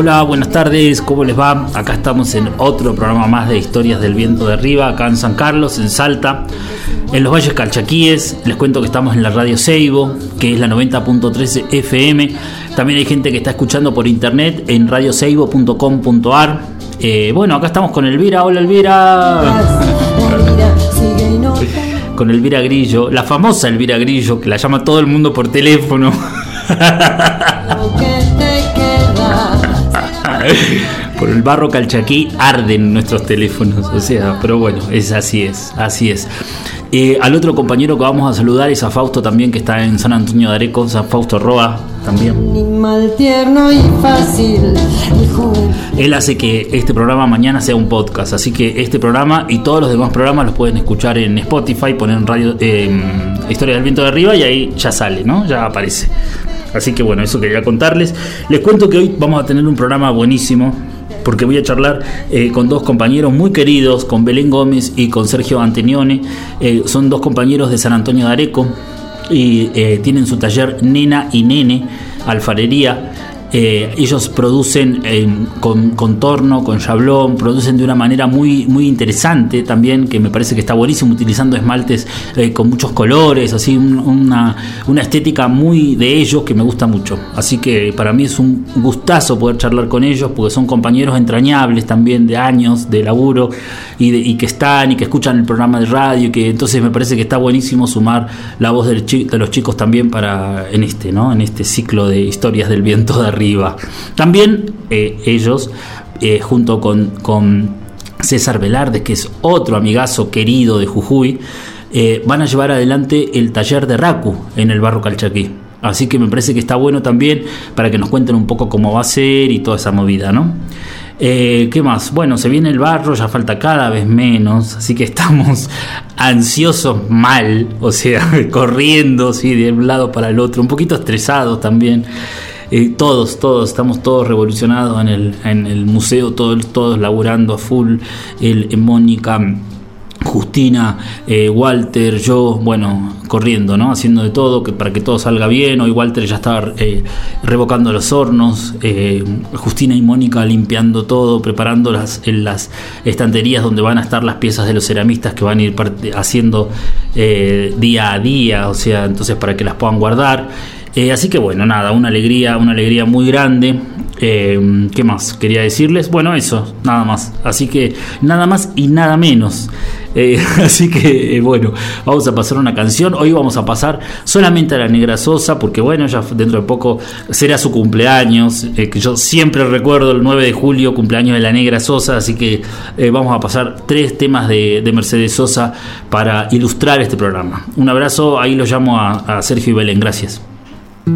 Hola, buenas tardes, ¿cómo les va? Acá estamos en otro programa más de Historias del Viento de Arriba, acá en San Carlos, en Salta, en los Valles Calchaquíes. Les cuento que estamos en la radio Seibo, que es la 90.13 FM. También hay gente que está escuchando por internet en radioseibo.com.ar. Eh, bueno, acá estamos con Elvira. Hola, Elvira. con Elvira Grillo, la famosa Elvira Grillo, que la llama todo el mundo por teléfono. Por el barro calchaquí arden nuestros teléfonos, o sea, pero bueno, es así es, así es. Eh, al otro compañero que vamos a saludar es a Fausto también, que está en San Antonio de Areco, San Fausto Roa también. tierno y fácil. Él hace que este programa mañana sea un podcast, así que este programa y todos los demás programas los pueden escuchar en Spotify, poner en radio eh, Historia del Viento de Arriba y ahí ya sale, ¿no? Ya aparece. Así que bueno, eso quería contarles. Les cuento que hoy vamos a tener un programa buenísimo porque voy a charlar eh, con dos compañeros muy queridos, con Belén Gómez y con Sergio Antenione. Eh, son dos compañeros de San Antonio de Areco y eh, tienen su taller Nena y Nene, alfarería. Eh, ellos producen con contorno, con chablón, producen de una manera muy, muy interesante también, que me parece que está buenísimo, utilizando esmaltes eh, con muchos colores, así una, una, estética muy de ellos que me gusta mucho. Así que para mí es un gustazo poder charlar con ellos, porque son compañeros entrañables también de años de laburo y, que están y que escuchan el programa de radio, y que entonces me parece que está buenísimo sumar la voz de los chicos también para en este, ¿no? en este ciclo de historias del viento de también eh, ellos, eh, junto con, César Velarde, que es otro amigazo querido de Jujuy, eh, van a llevar adelante el taller de Raku en el barro Calchaquí. Así que me parece que está bueno también para que nos cuenten un poco cómo va a ser y toda esa movida, ¿no? ¿Qué más? Bueno, se viene el barro, ya falta cada vez menos, así que estamos ansiosos mal, o sea, corriendo ¿sí? de un lado para el otro, un poquito estresados también. Eh, todos, todos, estamos todos revolucionados en el, en el museo, todos, todos laburando a full, el, Mónica. Justina, eh, Walter, yo, bueno, corriendo, ¿no? Haciendo de todo que, para que todo salga bien. Hoy Walter ya estaba eh, revocando los hornos, Justina y Mónica limpiando todo, preparando las, en las estanterías donde van a estar las piezas de los ceramistas que van a ir haciendo día a día, o sea, entonces para que las puedan guardar. Eh, así que bueno, nada, una alegría, una alegría muy grande. Eh, ¿Qué más quería decirles? Bueno, eso, nada más. Así que nada más y nada menos. Eh, así que bueno, vamos a pasar una canción. Hoy vamos a pasar solamente a la Negra Sosa, porque bueno, ya dentro de poco será su cumpleaños. que yo siempre recuerdo el 9 de julio, cumpleaños de la Negra Sosa. Así que vamos a pasar tres temas de, Mercedes Sosa para ilustrar este programa. Un abrazo, ahí lo llamo a Sergio y Belén. Gracias. Si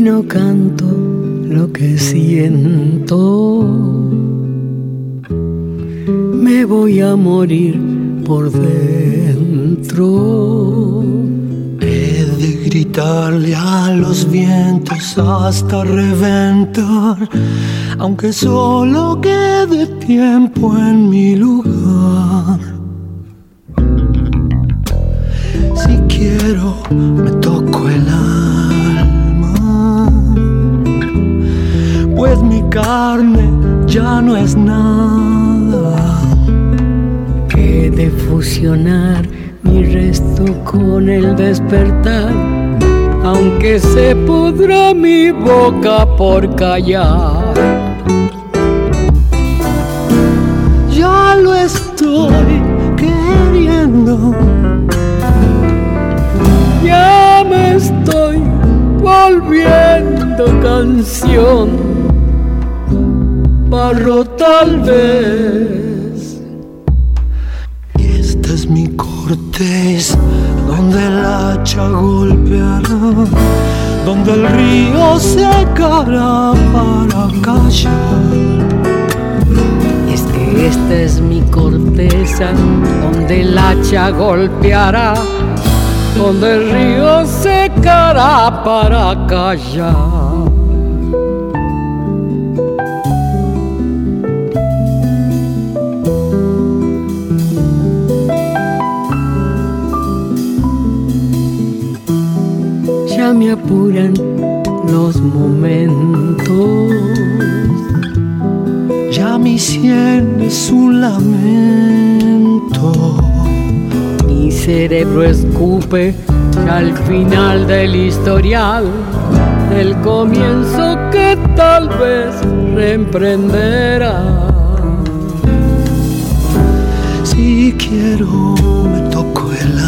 no canto lo que siento. Me voy a morir por dentro. Gritarle a los vientos hasta reventar, aunque solo quede tiempo en mi lugar. Si quiero, me toco el alma, pues mi carne ya no es nada. He de fusionar mi resto con el despertar, aunque se pudra mi boca por callar. Ya lo estoy queriendo. Ya me estoy volviendo canción, barro tal vez. Esta es mi corteza, donde el hacha golpeará, donde el río secará para callar. Y es que esta es mi corteza, donde el hacha golpeará, donde el río secará para callar. Ya me apuran los momentos. Ya mi sien es un lamento. Mi cerebro escupe al final del historial, el comienzo que tal vez reemprenderá. Si quiero, me toco el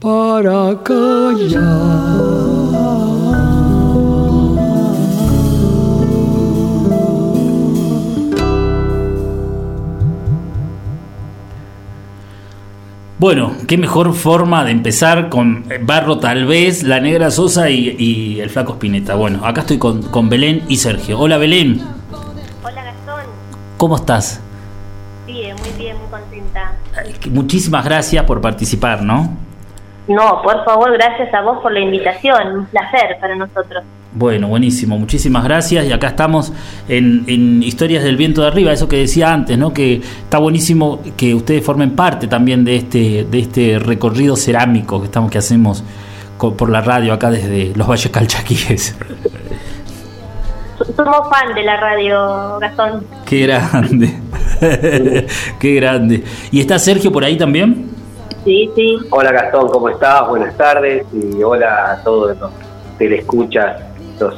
para callar. Bueno, qué mejor forma de empezar con Barro tal vez, La Negra Sosa y, y el Flaco Spinetta. Bueno, acá estoy con, con Belén y Sergio. Hola Belén, Hola Gastón. ¿cómo estás? Bien, muy bien, muy contenta. Muchísimas gracias por participar, ¿no? No, por favor, gracias a vos por la invitación. Un placer para nosotros. Bueno, buenísimo, muchísimas gracias. Y acá estamos en, en, Historias del Viento de Arriba, eso que decía antes, ¿no? Que está buenísimo que ustedes formen parte también de este, de este recorrido cerámico que estamos, que hacemos con, por la radio acá desde los Valles Calchaquíes. Somos fan de la radio, Gastón. Qué grande, qué grande. ¿Y está Sergio por ahí también? Sí, sí. Hola Gastón, ¿cómo estás? Buenas tardes y hola a todos los telescuchas, los,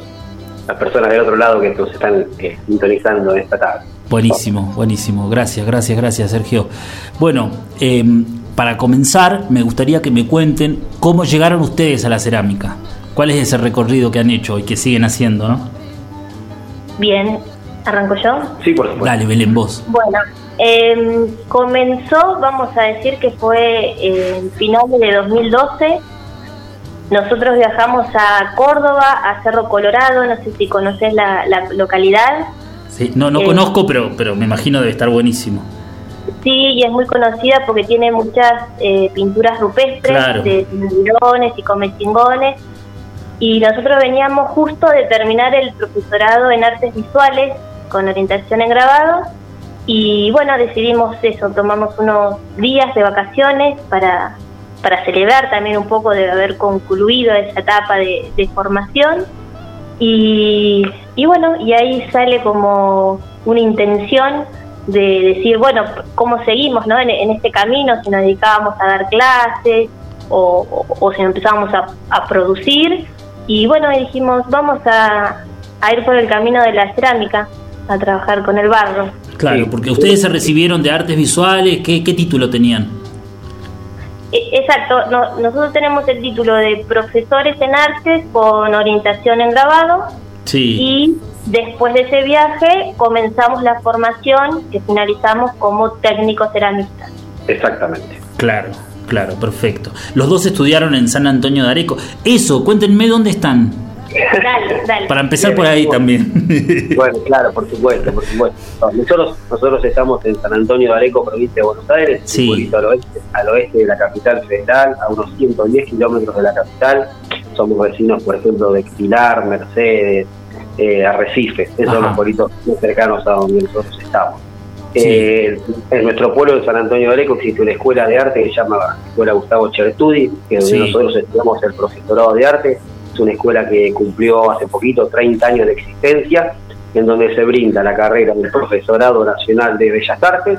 las personas del otro lado que nos están eh, sintonizando esta tarde. Buenísimo, buenísimo. Gracias, gracias, gracias Sergio. Bueno, eh, para comenzar me gustaría que me cuenten cómo llegaron ustedes a la cerámica. ¿Cuál es ese recorrido que han hecho y que siguen haciendo, no? Bien, ¿arranco yo? Sí, por supuesto. Dale, Belén, vos. Bueno, eh, comenzó, vamos a decir que fue en finales de 2012. Nosotros viajamos a Córdoba, a Cerro Colorado, no sé si conoces la, la localidad. Sí, no, no Eh, conozco, pero, pero me imagino debe estar buenísimo. Sí, y es muy conocida porque tiene muchas eh, pinturas rupestres Claro. de tiburones y comechingones. y nosotros veníamos justo de terminar el profesorado en artes visuales con orientación en grabado y bueno, decidimos eso, tomamos unos días de vacaciones para, para celebrar también un poco de haber concluido esa etapa de, formación y, y bueno, y ahí sale como una intención de decir, bueno, ¿cómo seguimos ¿no? en, este camino? Si nos dedicábamos a dar clases o, o, si empezábamos a, a producir y bueno, dijimos, vamos a, ir por el camino de la cerámica, a trabajar con el barro. Claro, porque ustedes se recibieron de artes visuales, ¿qué, título tenían? E, exacto, nosotros tenemos el título de profesores en artes con orientación en grabado. Sí. Y después de ese viaje comenzamos la formación que finalizamos como técnicos ceramistas. Exactamente. Claro. Claro, perfecto. Los dos estudiaron en San Antonio de Areco. Eso, cuéntenme dónde están. Dale, dale. Para empezar por ahí también. Bueno, claro, por supuesto, por supuesto. Nosotros, nosotros estamos en San Antonio de Areco, provincia de Buenos Aires, sí. al, oeste, al oeste de la capital federal, a unos 110 kilómetros de la capital. Somos vecinos, por ejemplo, de Pilar, Mercedes, eh, Arrecife. Esos son los pueblitos muy cercanos a donde nosotros estamos. Eh, en nuestro pueblo de San Antonio de Areco existe una escuela de arte que se llama Escuela Gustavo Chertudi, que donde nosotros estudiamos el profesorado de arte. Una escuela que cumplió hace poquito 30 años de existencia, en donde se brinda la carrera del Profesorado Nacional de Bellas Artes,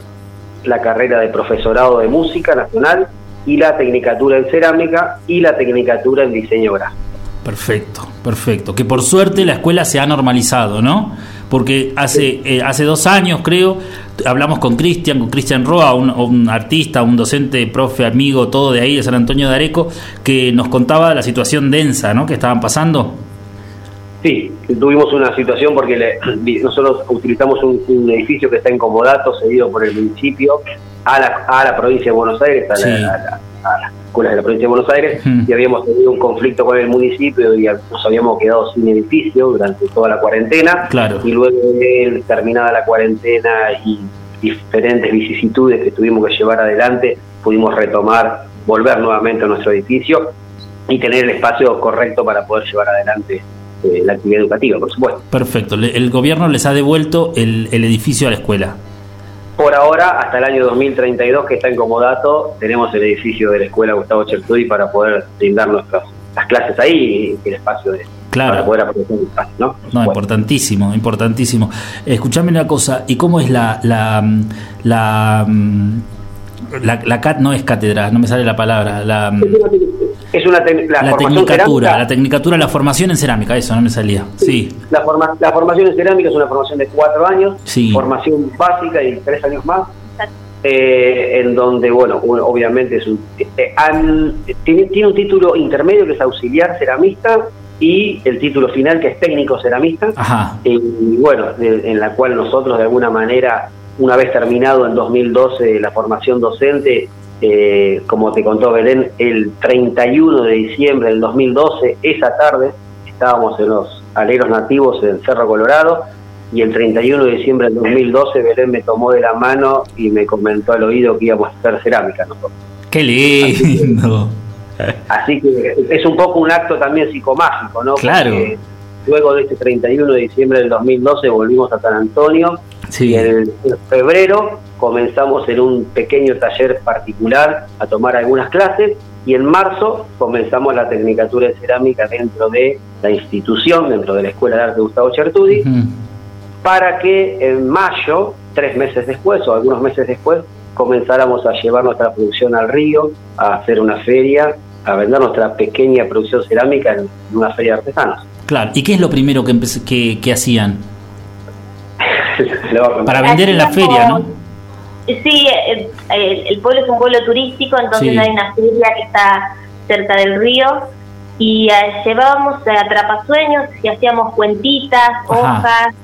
la carrera de Profesorado de Música Nacional y la Tecnicatura en Cerámica y la Tecnicatura en Diseño Gráfico. Perfecto, perfecto. Que por suerte la escuela se ha normalizado, ¿no? Porque hace, eh, hace dos años, creo, hablamos con Cristian, con Cristian Roa, un, artista, un docente, profe, amigo, todo de ahí, de San Antonio de Areco, que nos contaba la situación densa, ¿no? Que estaban pasando. Sí, tuvimos una situación porque nosotros utilizamos un, edificio que está en Comodato, cedido por el municipio, a la, a la provincia de Buenos Aires, a la, a escuelas de la provincia de Buenos Aires y habíamos tenido un conflicto con el municipio y nos habíamos quedado sin edificio durante toda la cuarentena. Y luego de terminada la cuarentena y diferentes vicisitudes que tuvimos que llevar adelante, pudimos retomar, volver nuevamente a nuestro edificio y tener el espacio correcto para poder llevar adelante eh, la actividad educativa, por supuesto. Perfecto. El gobierno les ha devuelto el, el edificio a la escuela. Por ahora, hasta el año 2032, que está en Comodato, tenemos el edificio de la Escuela Gustavo Chertudi para poder brindar nuestras las clases ahí y el espacio de, Claro. Para poder aprovechar el espacio, ¿no? No, importantísimo, importantísimo. Escuchame una cosa, ¿y cómo es la, la, la, la, la, cat no es cátedra, no me sale la palabra, la, es una la, la tecnicatura, la tecnicatura, la formación en cerámica, eso no me salía. Sí. La, forma, la formación en cerámica es una formación de cuatro años, formación básica y tres años más, eh, en donde, bueno, obviamente es un, eh, tiene, tiene, un título intermedio que es auxiliar ceramista y el título final que es técnico ceramista. Ajá. Y bueno, en la cual nosotros de alguna manera, una vez terminado en 2012 la formación docente, eh, como te contó Belén, el 31 de diciembre del 2012, esa tarde, estábamos en los aleros nativos en Cerro Colorado, y el 31 de diciembre del 2012 Belén me tomó de la mano y me comentó al oído que íbamos a hacer cerámica nosotros. ¡Qué lindo! Así que, es un poco un acto también psicomágico, ¿no? Claro. Luego de este 31 de diciembre del 2012 volvimos a San Antonio y en febrero comenzamos en un pequeño taller particular a tomar algunas clases y en marzo comenzamos la Tecnicatura de Cerámica dentro de la institución, dentro de la Escuela de Arte Gustavo Chertudi, para que en mayo, tres meses después o algunos meses después, comenzáramos a llevar nuestra producción al río, a hacer una feria, a vender nuestra pequeña producción cerámica en una feria de artesanos. Claro, ¿y qué es lo primero que, que, que hacían? Para vender en la feria, ¿no? Sí, el, pueblo es un pueblo turístico, entonces hay una feria que está cerca del río y eh, llevábamos a trapasueños y hacíamos cuentitas, hojas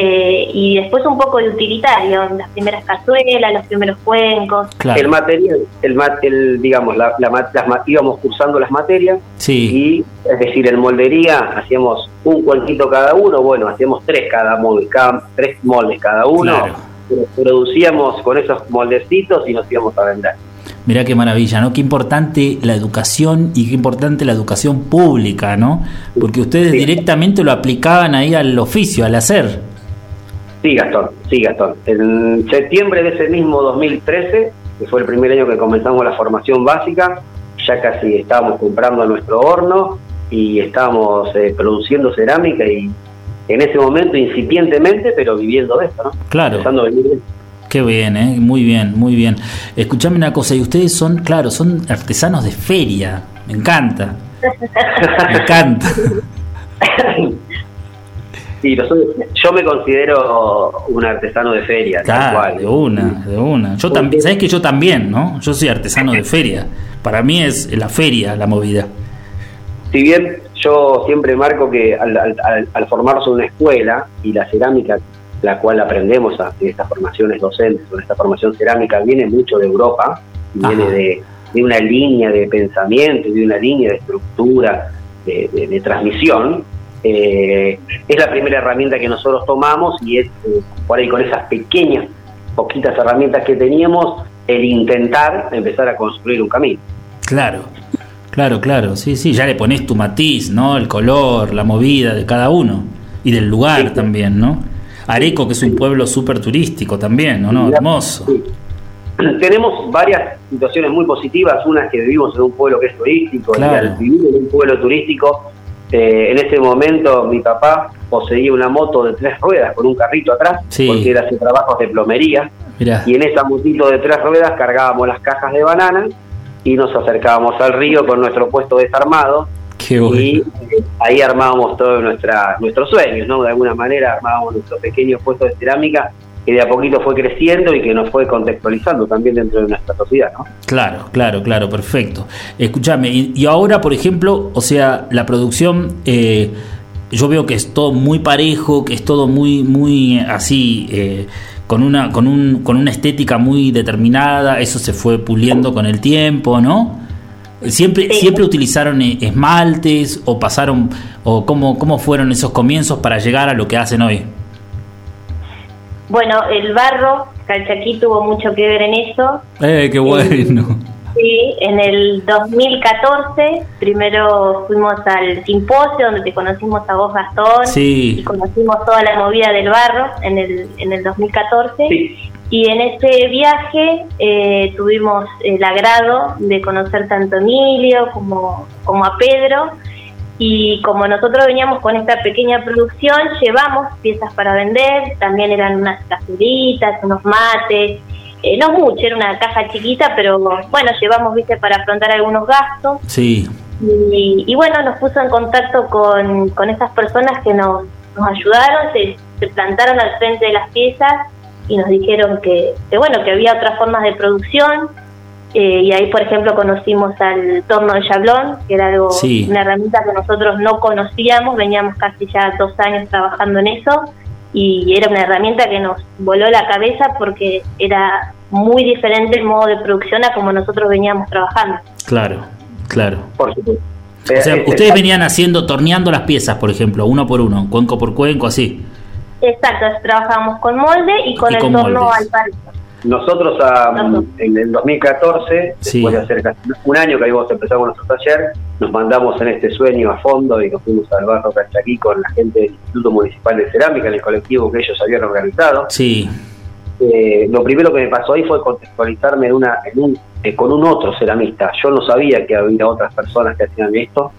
eh, y después un poco de utilitario, las primeras cazuelas, los primeros cuencos. El material, el, el digamos, la, íbamos cursando las materias y, es decir, en moldería hacíamos un cuentito cada uno, bueno, hacíamos tres cada molde, tres moldes cada uno producíamos con esos moldecitos y nos íbamos a vender. Mirá qué maravilla, ¿no? Qué importante la educación y qué importante la educación pública, ¿no? Porque ustedes directamente lo aplicaban ahí al oficio, al hacer. Sí, Gastón, sí, Gastón. En septiembre de ese mismo 2013, que fue el primer año que comenzamos la formación básica, ya casi estábamos comprando nuestro horno y estábamos eh, produciendo cerámica y en ese momento incipientemente, pero viviendo de esto, ¿no? Claro. Qué bien, ¿eh? muy bien, muy bien. Escuchame una cosa, y ustedes son, claro, son artesanos de feria, me encanta. me encanta. Sí, yo me considero un artesano de feria. Claro, de una, de una. Yo también, ¿sabes que yo también, no? Yo soy artesano de feria. Para mí es la feria la movida. Si bien yo siempre marco que al, al, formarse una escuela y la cerámica, la cual aprendemos en estas formaciones docentes, en esta formación cerámica, viene mucho de Europa, viene de, de, una línea de pensamiento, de una línea de estructura, de, transmisión, eh, es la primera herramienta que nosotros tomamos y es eh, por ahí con esas pequeñas, poquitas herramientas que teníamos, el intentar empezar a construir un camino. Claro, Claro, claro, sí, sí, ya le pones tu matiz, ¿no? El color, la movida de cada uno y del lugar también, ¿no? Areco, que es un pueblo súper turístico también, ¿no? Hermoso. Tenemos varias situaciones muy positivas, una que vivimos en un pueblo que es turístico, claro. vivir en un pueblo turístico, eh, en ese momento mi papá poseía una moto de tres ruedas con un carrito atrás, porque era hacer trabajos de plomería, y en esa motito de tres ruedas cargábamos las cajas de banana y nos acercábamos al río con nuestro puesto desarmado. Y ahí armábamos todos nuestra, nuestros sueños, ¿no? De alguna manera armábamos nuestro pequeño puesto de cerámica que de a poquito fue creciendo y que nos fue contextualizando también dentro de nuestra sociedad, ¿no? Claro, claro, claro, perfecto. Escúchame, y, ahora, por ejemplo, o sea, la producción, eh, yo veo que es todo muy parejo, que es todo muy, muy así... Eh, con una, con, un, con una estética muy determinada, eso se fue puliendo con el tiempo, ¿no? Siempre, siempre utilizaron e, esmaltes o pasaron o cómo, cómo fueron esos comienzos para llegar a lo que hacen hoy. Bueno, el barro, Calchaquí tuvo mucho que ver en eso. Eh, qué bueno. Sí, en el 2014 primero fuimos al simposio donde te conocimos a vos Gastón sí. y conocimos toda la movida del barro en el, en el 2014 y en ese viaje eh, tuvimos el agrado de conocer tanto a Emilio como, como a Pedro y como nosotros veníamos con esta pequeña producción llevamos piezas para vender, también eran unas casuritas, unos mates eh, no mucho, era una caja chiquita, pero bueno, llevamos, viste, para afrontar algunos gastos. Sí. Y, bueno, nos puso en contacto con, con esas personas que nos, nos ayudaron, se, plantaron al frente de las piezas y nos dijeron que, bueno, que había otras formas de producción. Eh, y ahí, por ejemplo, conocimos al torno de chablón, que era algo, una herramienta que nosotros no conocíamos, veníamos casi ya dos años trabajando en eso y era una herramienta que nos voló la cabeza porque era muy diferente el modo de producción a como nosotros veníamos trabajando. Claro, claro. Por supuesto. O sea, eh, ustedes venían haciendo, torneando las piezas, por ejemplo, uno por uno, cuenco por cuenco, así. Exacto, trabajábamos con molde y con el torno al palito. Nosotros en el 2014, después de hacer casi un año que habíamos empezado nuestro taller, nos mandamos en este sueño a fondo y nos fuimos al barrio Cachaquí con la gente del Instituto Municipal de Cerámica, en el colectivo que ellos habían organizado. Sí. Eh, lo primero que me pasó ahí fue contextualizarme en una, un, eh, con un otro ceramista. Yo no sabía que había otras personas que hacían esto,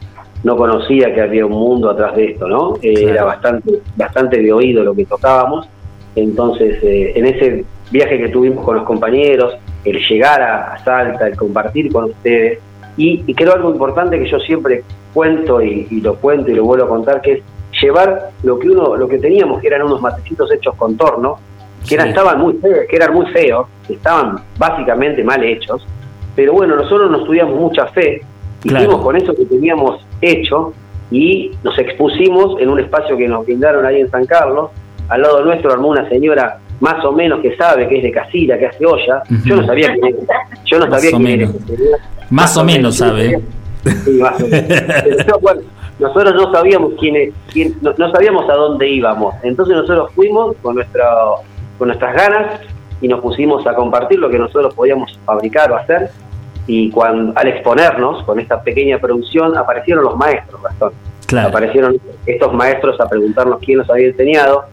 no conocía que había un mundo atrás de esto, ¿no? Eh, era bastante, bastante de oído lo que tocábamos. Entonces, en ese viaje que tuvimos con los compañeros, el llegar a, Salta, el compartir con ustedes. Y, creo algo importante que yo siempre cuento y, lo cuento y lo vuelvo a contar, que es llevar lo que uno, lo que teníamos, que eran unos matecitos hechos con torno, que eran, estaban muy feos, que eran muy feos, estaban básicamente mal hechos, pero bueno, nosotros nos tuvimos mucha fe, y fuimos con eso que teníamos hecho y nos expusimos en un espacio que nos brindaron ahí en San Carlos, al lado nuestro armó una señora más o menos que sabe que es de Casilla, que hace olla. Yo no sabía que yo no sabía quién Más, o menos sabe. Sí, más o menos. bueno, nosotros no sabíamos quién, quién no, sabíamos a dónde íbamos. Entonces nosotros fuimos con nuestra con nuestras ganas y nos pusimos a compartir lo que nosotros podíamos fabricar o hacer y cuando al exponernos con esta pequeña producción aparecieron los maestros, Gastón. Aparecieron estos maestros a preguntarnos quién nos había enseñado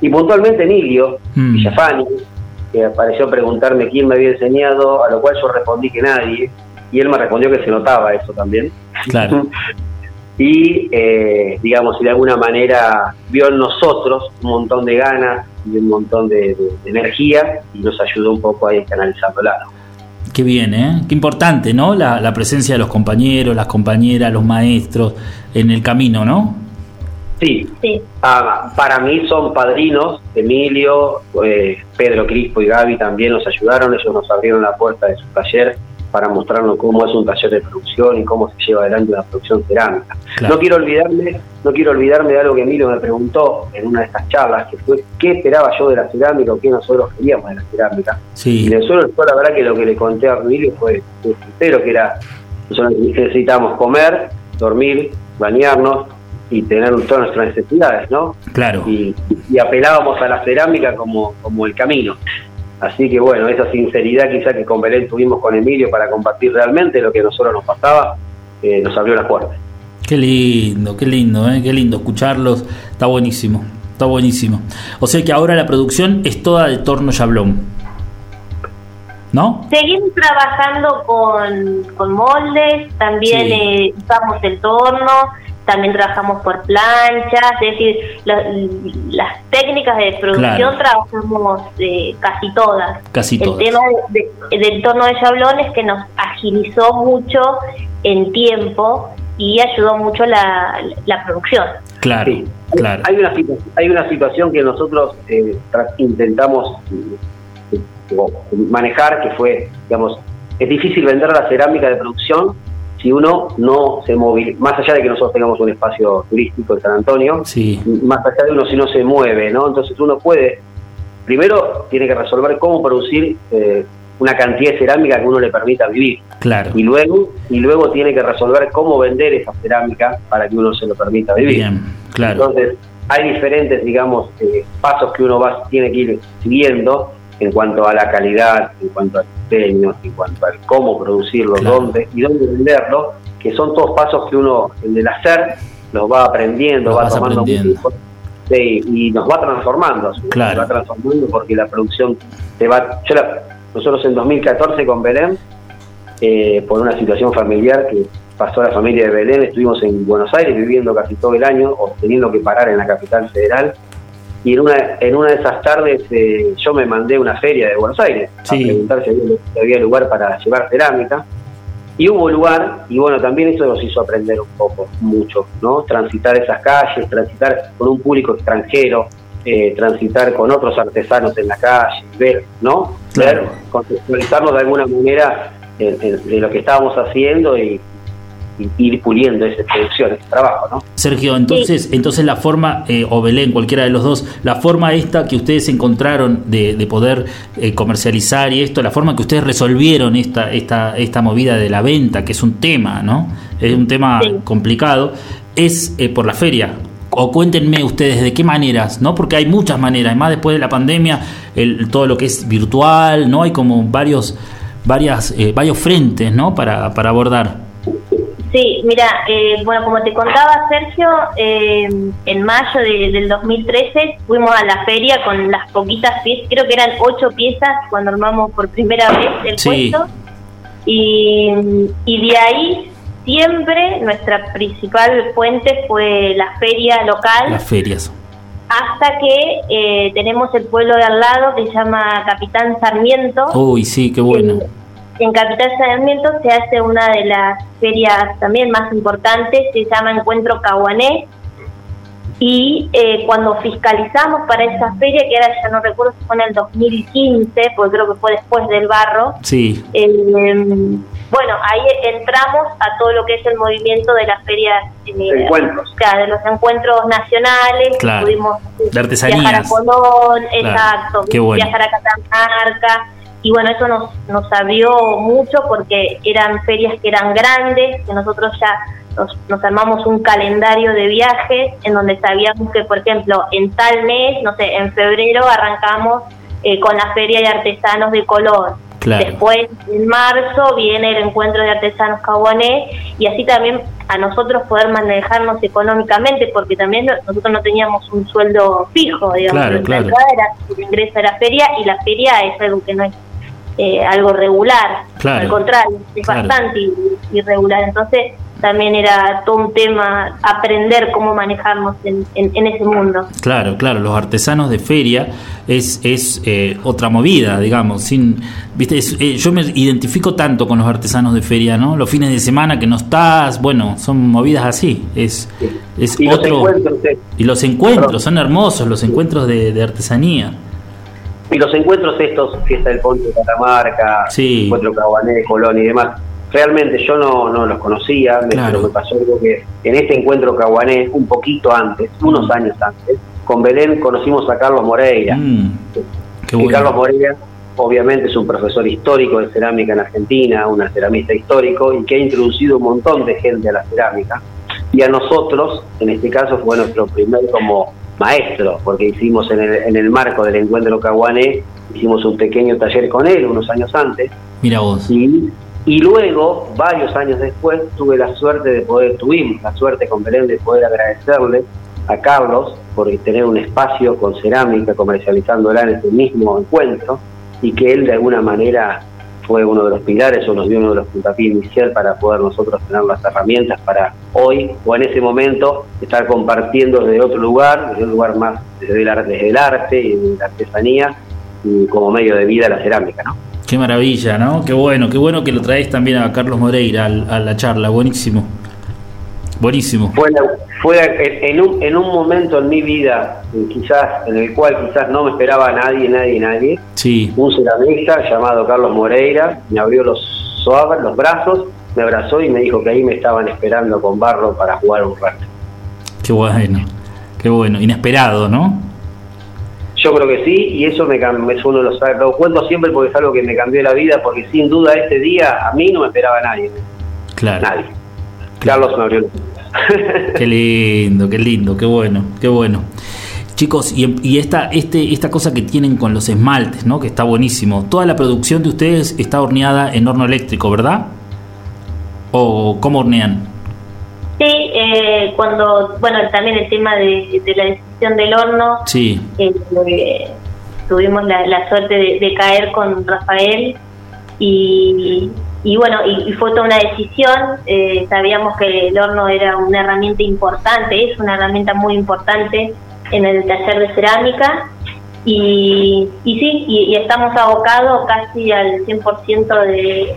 y puntualmente Emilio mm. Villafani, que apareció a preguntarme quién me había enseñado, a lo cual yo respondí que nadie, y él me respondió que se notaba eso también. Claro. y, eh, digamos, de alguna manera vio en nosotros un montón de ganas y un montón de, energía y nos ayudó un poco ahí canalizándola. Qué bien, ¿eh? Qué importante, ¿no? La, la presencia de los compañeros, las compañeras, los maestros en el camino, ¿no? Sí, ah, para mí son padrinos, Emilio, eh, Pedro Crispo y Gaby también nos ayudaron, ellos nos abrieron la puerta de su taller para mostrarnos cómo es un taller de producción y cómo se lleva adelante una producción cerámica. No quiero olvidarme, no quiero olvidarme de algo que Emilio me preguntó en una de estas charlas, que fue qué esperaba yo de la cerámica o qué nosotros queríamos de la cerámica. Sí. Y nosotros la verdad que lo que le conté a Emilio fue, fue sincero, que era nosotros necesitamos comer, dormir, bañarnos, y tener todas nuestras necesidades, ¿no? Claro. Y, apelábamos a la cerámica como, como el camino. Así que bueno, esa sinceridad quizá que con Belén tuvimos con Emilio para compartir realmente lo que a nosotros nos pasaba, eh, nos abrió la puerta. Qué lindo, qué lindo, ¿eh? qué lindo escucharlos. Está buenísimo, está buenísimo. O sea que ahora la producción es toda de torno yablón. ¿No? Seguimos trabajando con, con moldes, también eh, usamos el torno, también trabajamos por planchas, es decir, las técnicas de producción trabajamos eh, casi todas. Casi El tema del torno de chablón es que nos agilizó mucho en tiempo y ayudó mucho la, producción. Claro, claro. Hay una, hay una situación que nosotros eh, intentamos eh, manejar, que fue, digamos, es difícil vender la cerámica de producción si uno no se moviliza, más allá de que nosotros tengamos un espacio turístico en San Antonio, más allá de uno si no se mueve, ¿no? Entonces uno puede, primero tiene que resolver cómo producir eh, una cantidad de cerámica que uno le permita vivir. Claro. Y luego, y luego tiene que resolver cómo vender esa cerámica para que uno se lo permita vivir. Bien, claro. Entonces, hay diferentes, digamos, eh, pasos que uno va, tiene que ir siguiendo en cuanto a la calidad, en cuanto al diseño, en cuanto al cómo producirlo, dónde y dónde venderlo, que son todos pasos que uno en el hacer los va aprendiendo, va tomando y nos va transformando, claro. va transformando porque la producción se va. Yo nosotros en 2014 con Belén, eh, por una situación familiar que pasó a la familia de Belén, estuvimos en Buenos Aires viviendo casi todo el año, o teniendo que parar en la capital federal y en una, en una de esas tardes eh, yo me mandé una feria de Buenos Aires a preguntar si había, lugar para llevar cerámica. Y hubo lugar, y bueno, también eso nos hizo aprender un poco, mucho, ¿no? Transitar esas calles, transitar con un público extranjero, eh, transitar con otros artesanos en la calle, ver, ¿no? Ver, contextualizarnos de alguna manera de lo que estábamos haciendo y, ir puliendo esa producción, ese trabajo, ¿no? Sergio, entonces, entonces la forma, eh, o Belén, cualquiera de los dos, la forma esta que ustedes encontraron de, de poder eh, comercializar y esto, la forma que ustedes resolvieron esta, esta, esta movida de la venta, que es un tema, ¿no? Es un tema complicado, es eh, por la feria. O cuéntenme ustedes de qué maneras, ¿no? Porque hay muchas maneras, más después de la pandemia, el, todo lo que es virtual, ¿no? Hay como varios, varias, varios frentes, ¿no? Para, para abordar. Sí, mira, eh, bueno, como te contaba Sergio, eh, en mayo del 2013 fuimos a la feria con las poquitas piezas, creo que eran ocho piezas cuando armamos por primera vez el puesto, y, y de ahí siempre nuestra principal fuente fue la feria local. Las ferias. Hasta que eh, tenemos el pueblo de al lado que se llama Capitán Sarmiento. Uy, sí, qué bueno en Capital Sarmiento se hace una de las ferias también más importantes, se llama Encuentro Caguané. Y eh, cuando fiscalizamos para esa feria, que ahora ya no recuerdo si fue en el 2015, porque creo que fue después del barro, sí. Eh, bueno, ahí entramos a todo lo que es el movimiento de las ferias eh, encuentros. de los encuentros nacionales, claro. pudimos de viajar a Colón, exacto, viajar a Catamarca, y bueno, eso nos, nos abrió mucho porque eran ferias que eran grandes, que nosotros ya nos, armamos un calendario de viajes en donde sabíamos que, por ejemplo, en tal mes, no sé, en febrero arrancamos eh, con la Feria de Artesanos de Color, Después, en marzo, viene el encuentro de artesanos caguané y así también a nosotros poder manejarnos económicamente, porque también nosotros no teníamos un sueldo fijo, digamos. Claro, claro. Era, el ingreso a la feria y la feria es algo que no es eh, algo regular, al contrario, es bastante irregular. Entonces, también era todo un tema aprender cómo manejarnos en, en, ese mundo. Claro, claro, los artesanos de feria es, es eh, otra movida, digamos, sin, viste, eh, yo me identifico tanto con los artesanos de feria, ¿no? Los fines de semana que no estás, bueno, son movidas así, es, es y otro... y los encuentros, son hermosos los encuentros de, de artesanía. Y los encuentros estos, fiesta del Ponte de Catamarca, encuentro Cabané, Colón y demás, realmente yo no, no los conocía, me, me pasó algo que en este encuentro Caguané, un poquito antes, unos mm. años antes, con Belén conocimos a Carlos Moreira. Mm. y Carlos Moreira obviamente es un profesor histórico de cerámica en Argentina, un ceramista histórico y que ha introducido un montón de gente a la cerámica. Y a nosotros, en este caso, fue nuestro primer como maestro, porque hicimos en el, en el marco del encuentro Caguané, hicimos un pequeño taller con él unos años antes. Mira vos. Y, y luego, varios años después, tuve la suerte de poder, tuvimos la suerte con Belén de poder agradecerle a Carlos por tener un espacio con cerámica comercializándola en ese mismo encuentro y que él de alguna manera fue uno de los pilares o nos dio uno de los puntapiés inicial para poder nosotros tener las herramientas para hoy o en ese momento estar compartiendo desde otro lugar, desde un lugar más desde el, desde el arte y la artesanía y como medio de vida la cerámica, ¿no? Qué maravilla, ¿no? Qué bueno, qué bueno que lo traes también a Carlos Moreira a la charla, buenísimo. Buenísimo. Fue, fue en, un, en un momento en mi vida, quizás en el cual quizás no me esperaba nadie, nadie, nadie. Sí. Un ceramista llamado Carlos Moreira me abrió los los brazos, me abrazó y me dijo que ahí me estaban esperando con barro para jugar un rato. Qué bueno, qué bueno, inesperado, ¿no? Yo creo que sí, y eso me es uno de los lo cuento siempre porque es algo que me cambió la vida, porque sin duda este día a mí no me esperaba nadie. Claro. Nadie. Carlos me abrió Qué lindo, qué lindo, qué bueno, qué bueno. Chicos, y, esta, este, esta cosa que tienen con los esmaltes, ¿no? Que está buenísimo. Toda la producción de ustedes está horneada en horno eléctrico, ¿verdad? ¿O cómo hornean? Sí, eh, cuando, bueno, también el tema de, la decisión del horno. Sí. Eh, tuvimos la, suerte de, caer con Rafael y, y bueno, y, fue toda una decisión. Eh, sabíamos que el horno era una herramienta importante, es una herramienta muy importante en el taller de cerámica. Y, y sí, y, estamos abocados casi al 100% de,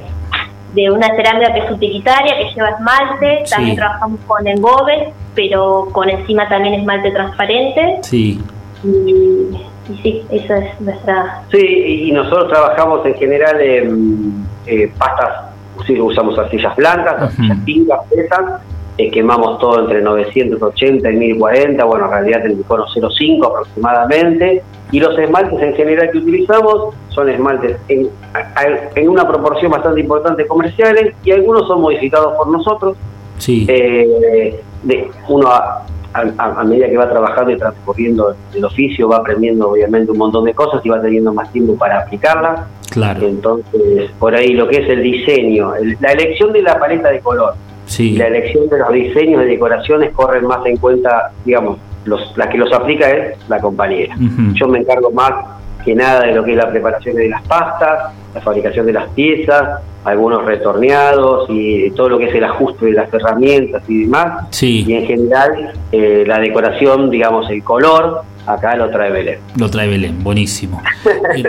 de una cerámica que es utilitaria, que lleva esmalte. También trabajamos con engobe, pero con encima también esmalte transparente. Sí. Y, sí, esa es nuestra... Sí, y nosotros trabajamos en general en eh, pastas, sí, usamos arcillas blancas, arcillas pingas, pesas, eh, quemamos todo entre 980 y 1040, bueno, en realidad el icono 0,5 aproximadamente, y los esmaltes en general que utilizamos son esmaltes en, en una proporción bastante importante comerciales y algunos son modificados por nosotros. Sí. Eh, de, uno a, a, medida que va trabajando y transcurriendo el oficio, va aprendiendo obviamente un montón de cosas y va teniendo más tiempo para aplicarlas. Claro. Entonces, por ahí lo que es el diseño, la elección de la paleta de color, sí. la elección de los diseños de decoraciones corren más en cuenta, digamos, los, la que los aplica es la compañera. Yo me encargo más que nada de lo que es la preparación de las pastas, la fabricación de las piezas, algunos retorneados y todo lo que es el ajuste de las herramientas y demás. Sí. Y en general eh, la decoración, digamos, el color, acá lo trae Belén. Lo trae Belén, buenísimo. Eh,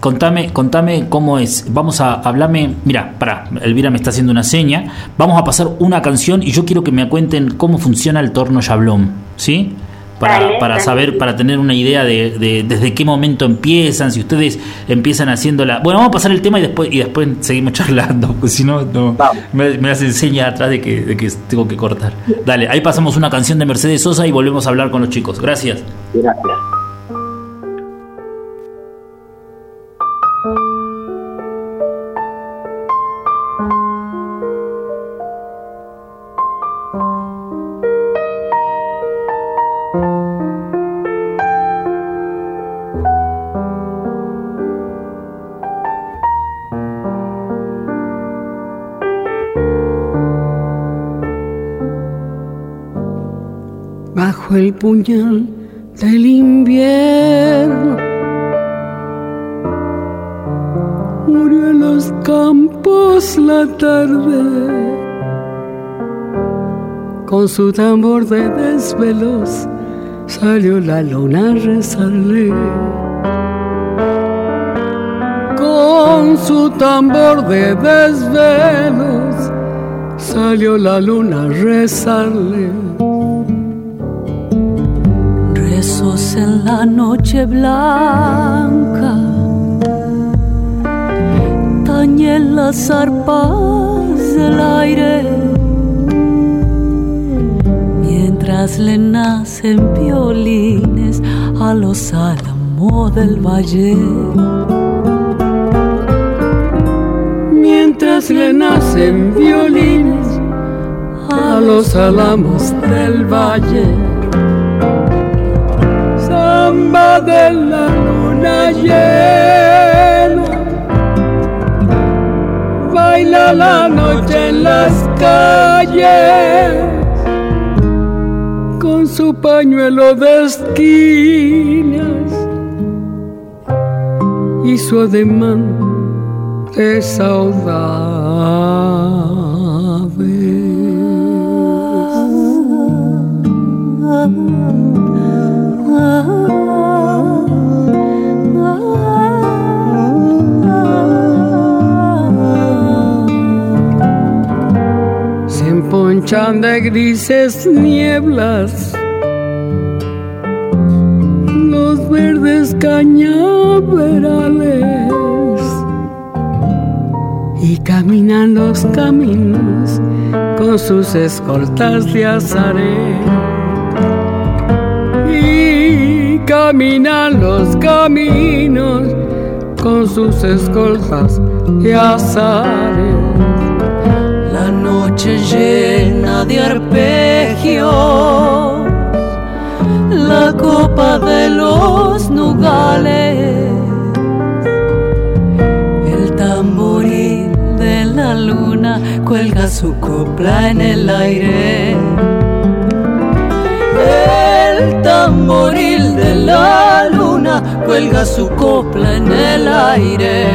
contame, contame cómo es. Vamos a hablarme. Mira, para, Elvira me está haciendo una seña. Vamos a pasar una canción y yo quiero que me cuenten cómo funciona el torno Yablón, ¿sí? Para, para saber, para tener una idea de, desde qué momento empiezan, si ustedes empiezan haciendo la... Bueno, vamos a pasar el tema y después y después seguimos charlando, porque si no, no me, me hace seña atrás de que, de que tengo que cortar. Dale, ahí pasamos una canción de Mercedes Sosa y volvemos a hablar con los chicos. Gracias. Gracias. Puñal del invierno. Murió en los campos la tarde con su tambor de desvelos salió la luna a rezarle. Con su tambor de desvelos salió la luna a rezarle. Rezos en la noche blanca, tañen las arpas del aire mientras le nacen violines a los álamos del valle. Mientras le nacen violines a los álamos del valle. Samba de la luna llena, baila la noche en las calles con su pañuelo de esquinas y su ademán de Se emponchan de grises nieblas los verdes cañaverales y caminan los caminos con sus escoltas de azaré. Y caminan los caminos con sus escoltas de azares. Llena de arpegios, la copa de los nugales, el tamboril de la luna cuelga su copla en el aire. El tamboril de la luna cuelga su copla en el aire.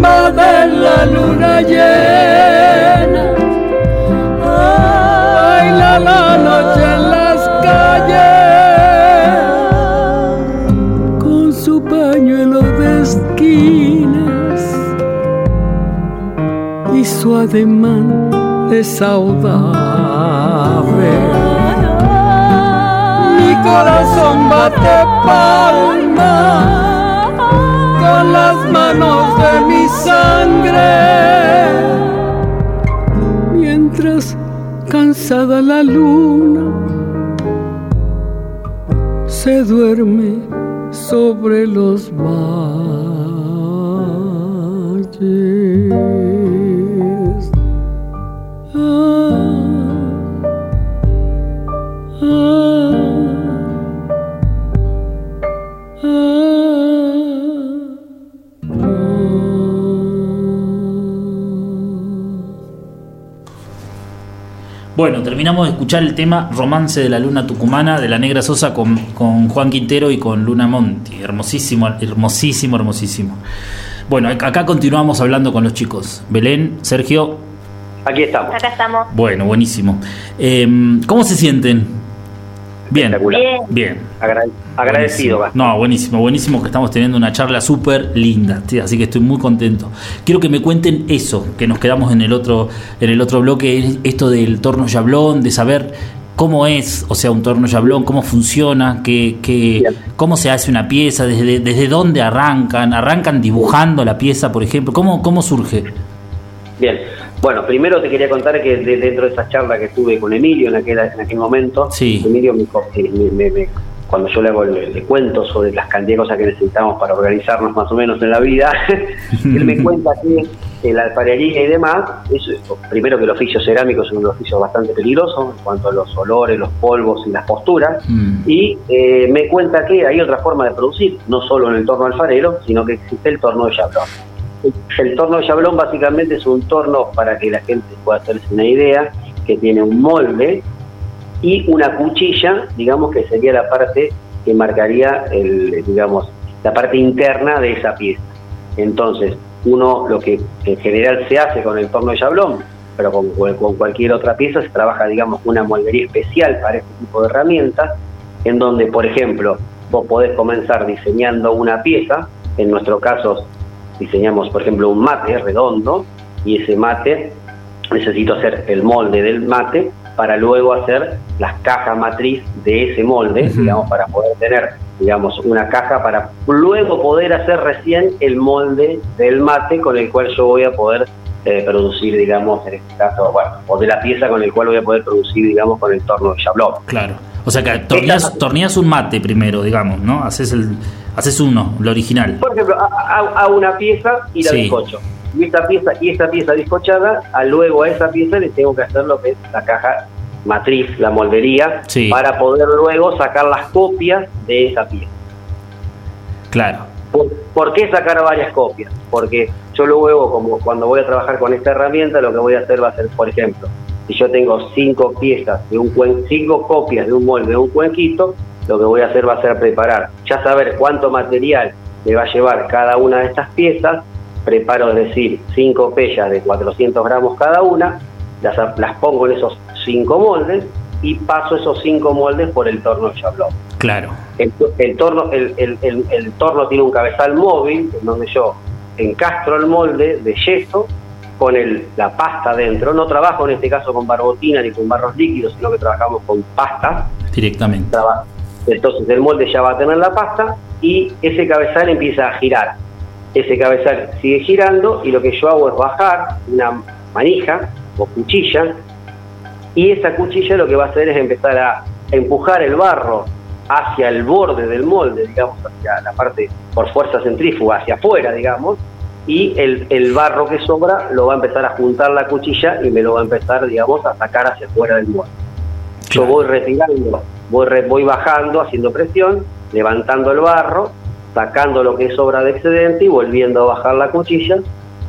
Samba de la luna llena, baila la noche en las calles, con su pañuelo de esquinas y su ademán de saudade. Mi corazón bate palma las manos de mi sangre. Mientras cansada la luna se duerme sobre los valles. Bueno, terminamos de escuchar el tema Romance de la Luna Tucumana de la Negra Sosa con, con Juan Quintero y con Luna Monti. Hermosísimo, hermosísimo, hermosísimo. Bueno, ac- acá continuamos hablando con los chicos. Belén, Sergio. Aquí estamos. Acá estamos. Bueno, buenísimo. Eh, ¿Cómo se sienten? Bien. Bien. Bien. Agra- agradecido, Buenísimo. No, buenísimo, buenísimo que estamos teniendo una charla súper linda, sí, así que estoy muy contento. Quiero que me cuenten eso, que nos quedamos en el otro, en el otro bloque, es esto del torno yablón, de saber cómo es, o sea, un torno yablón, cómo funciona, que, que, Bien. cómo se hace una pieza, desde, desde dónde arrancan, arrancan dibujando la pieza, por ejemplo, cómo, cómo surge. Bien. Bueno, primero te quería contar que de- dentro de esa charla que tuve con Emilio en aquel, en aquel momento, Sí. Emilio me, eh, me- me- me- cuando yo le hago el, le cuento sobre las cantidad de cosas que necesitamos para organizarnos más o menos en la vida, él me cuenta que la alfarería y demás, es, primero que el oficio cerámico es un oficio bastante peligroso en cuanto a los olores, los polvos y las posturas, Mm. y eh, me cuenta que hay otra forma de producir, no solo en el torno alfarero, sino que existe el torno de yablón. El, torno de yablón básicamente es un torno, para que la gente pueda hacerse una idea, que tiene un molde y una cuchilla, digamos que sería la parte que marcaría el, digamos, la parte interna de esa pieza. Entonces, uno lo que en general se hace con el torno de chablón, pero con, con cualquier otra pieza se trabaja, digamos, una moldería especial para este tipo de herramientas, en donde, por ejemplo, vos podés comenzar diseñando una pieza, en nuestro caso diseñamos, por ejemplo, un mate redondo, y ese mate necesito hacer el molde del mate para luego hacer las cajas matriz de ese molde, digamos, para poder tener, digamos, una caja para luego poder hacer recién el molde del mate con el cual yo voy a poder eh, producir, digamos, en este caso, bueno, o de la pieza con el cual voy a poder producir, digamos, con el torno de chablón. Claro. O sea que torneas, un mate primero, digamos, ¿no? Haces el haces uno, lo original. Por ejemplo, hago una pieza y la bizcocho. Y esta pieza y esta pieza bizcochada, a luego a esa pieza le tengo que hacer lo que es la caja matriz, la moldería, para poder luego sacar las copias de esa pieza. Claro. ¿Por, qué sacar varias copias? Porque yo luego, como cuando voy a trabajar con esta herramienta, lo que voy a hacer va a ser, por ejemplo, si yo tengo cinco piezas de un cuen, cinco copias de un molde de un cuenquito, lo que voy a hacer va a ser preparar, ya saber cuánto material me va a llevar cada una de estas piezas, preparo, es decir, cinco pellas de 400 gramos cada una, las, las pongo en esos cinco moldes y paso esos cinco moldes por el torno de chablón. Claro. El, torno, el, el, torno tiene un cabezal móvil, en donde yo encastro el molde de yeso con el, la pasta dentro. No trabajo en este caso con barbotina ni con barros líquidos, sino que trabajamos con pasta. Directamente. Entonces el molde ya va a tener la pasta y ese cabezal empieza a girar. Ese cabezal sigue girando y lo que yo hago es bajar una manija o cuchilla y esa cuchilla lo que va a hacer es empezar a empujar el barro hacia el borde del molde, digamos, hacia la parte por fuerza centrífuga, hacia afuera, digamos, y el, el, barro que sobra lo va a empezar a juntar la cuchilla y me lo va a empezar, digamos, a sacar hacia afuera del molde. Yo voy retirando, voy, voy bajando, haciendo presión, levantando el barro, sacando lo que sobra de excedente y volviendo a bajar la cuchilla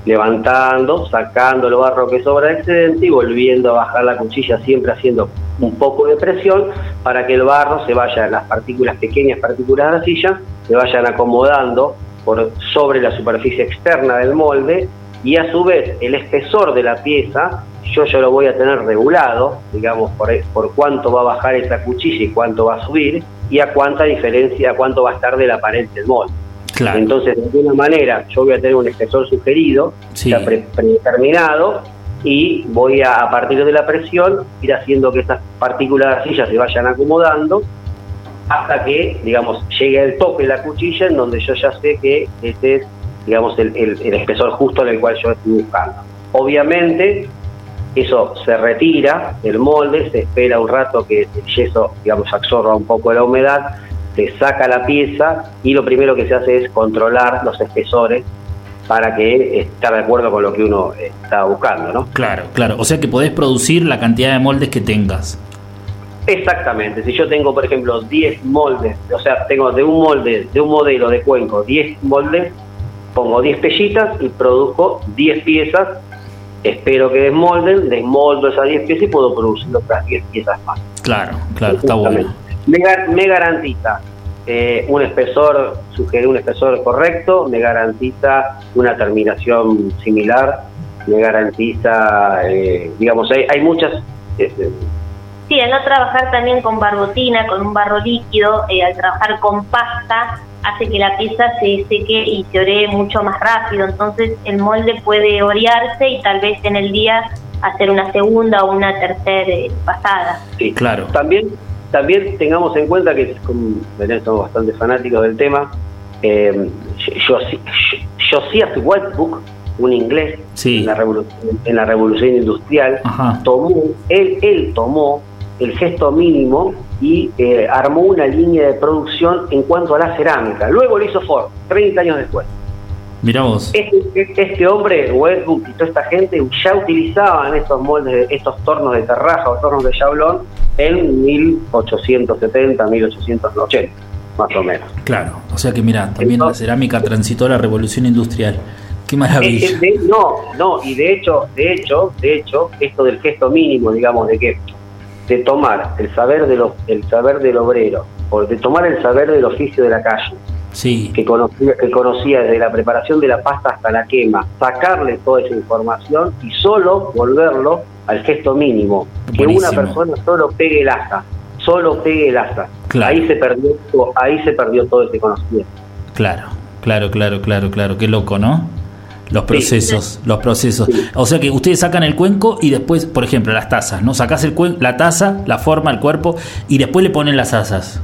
levantando, sacando el barro que sobra de excedente y volviendo a bajar la cuchilla, siempre haciendo un poco de presión para que el barro se vaya, las partículas pequeñas, partículas de la silla, se vayan acomodando por sobre la superficie externa del molde y a su vez el espesor de la pieza yo ya lo voy a tener regulado, digamos, por, por cuánto va a bajar esa cuchilla y cuánto va a subir y a cuánta diferencia, a cuánto va a estar de la pared del molde. Entonces, de alguna manera, yo voy a tener un espesor sugerido, ya predeterminado, y voy a, a partir de la presión, ir haciendo que estas partículas de se vayan acomodando hasta que, digamos, llegue el tope de la cuchilla en donde yo ya sé que este es, digamos, el, el espesor justo en el cual yo estoy buscando. Obviamente, eso se retira del molde, se espera un rato que el yeso, digamos, absorba un poco la humedad se saca la pieza y lo primero que se hace es controlar los espesores para que esté de acuerdo con lo que uno está buscando, ¿no? Claro, claro. O sea que podés producir la cantidad de moldes que tengas. Exactamente. Si yo tengo, por ejemplo, 10 moldes, o sea, tengo de un molde, de un modelo de cuenco, 10 moldes, pongo 10 pellitas y produzco 10 piezas. Espero que desmolden, desmoldo esas 10 piezas y puedo producir otras 10 piezas más. Claro, claro, está bueno me, garantiza eh, un espesor, sugerir un espesor correcto, me garantiza una terminación similar, me garantiza, eh, digamos, hay, muchas... Eh, sí, al no trabajar también con barbotina, con un barro líquido, al trabajar con pasta, hace que la pieza se seque y se oree mucho más rápido, entonces el molde puede orearse y tal vez en el día hacer una segunda o una tercera pasada. Sí, claro. También también tengamos en cuenta que, como somos bastante fanáticos del tema, eh, Josiah Whitebook, un inglés en, la en, la revolución, industrial, tomó, él, él tomó el gesto mínimo y eh, armó una línea de producción en cuanto a la cerámica. Luego lo hizo Ford, 30 años después. Mira vos. Este, este hombre, Westbrook y toda esta gente ya utilizaban estos moldes, estos tornos de terraja o tornos de chablón en 1870, 1880, más o menos. Claro, o sea que mira, también la cerámica transitó la revolución industrial. Qué maravilla. Es que de- no, no, y de hecho, de hecho, de hecho, esto del gesto mínimo, digamos, de que de tomar el saber de lo- el saber del obrero, o de tomar el saber del oficio de la calle, Sí, que conocía, que conocía desde la preparación de la pasta hasta la quema, sacarle toda esa información y solo volverlo al gesto mínimo, que una persona solo pegue el asa, solo pegue el asa. Claro. Ahí se perdió, ahí se perdió todo ese conocimiento. claro, claro, claro, claro, claro. Qué loco, ¿no? Los procesos, los procesos. O sea que ustedes sacan el cuenco y después, por ejemplo, las tazas, ¿no? Sacás el cuen- la taza, la forma, el cuerpo y después le ponen las asas.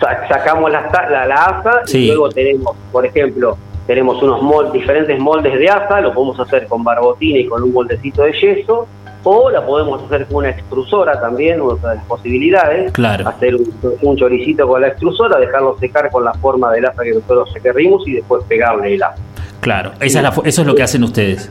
Sa- sacamos la, la, la asa Sí. y luego tenemos, por ejemplo, tenemos unos diferentes moldes de asa, lo podemos hacer con barbotina y con un moldecito de yeso, o la podemos hacer con una extrusora también, otra de las posibilidades. Claro. Hacer un, un choricito con la extrusora, dejarlo secar con la forma del asa que nosotros querrimos y después pegarle el asa. Claro, esa es la eso es lo que hacen ustedes.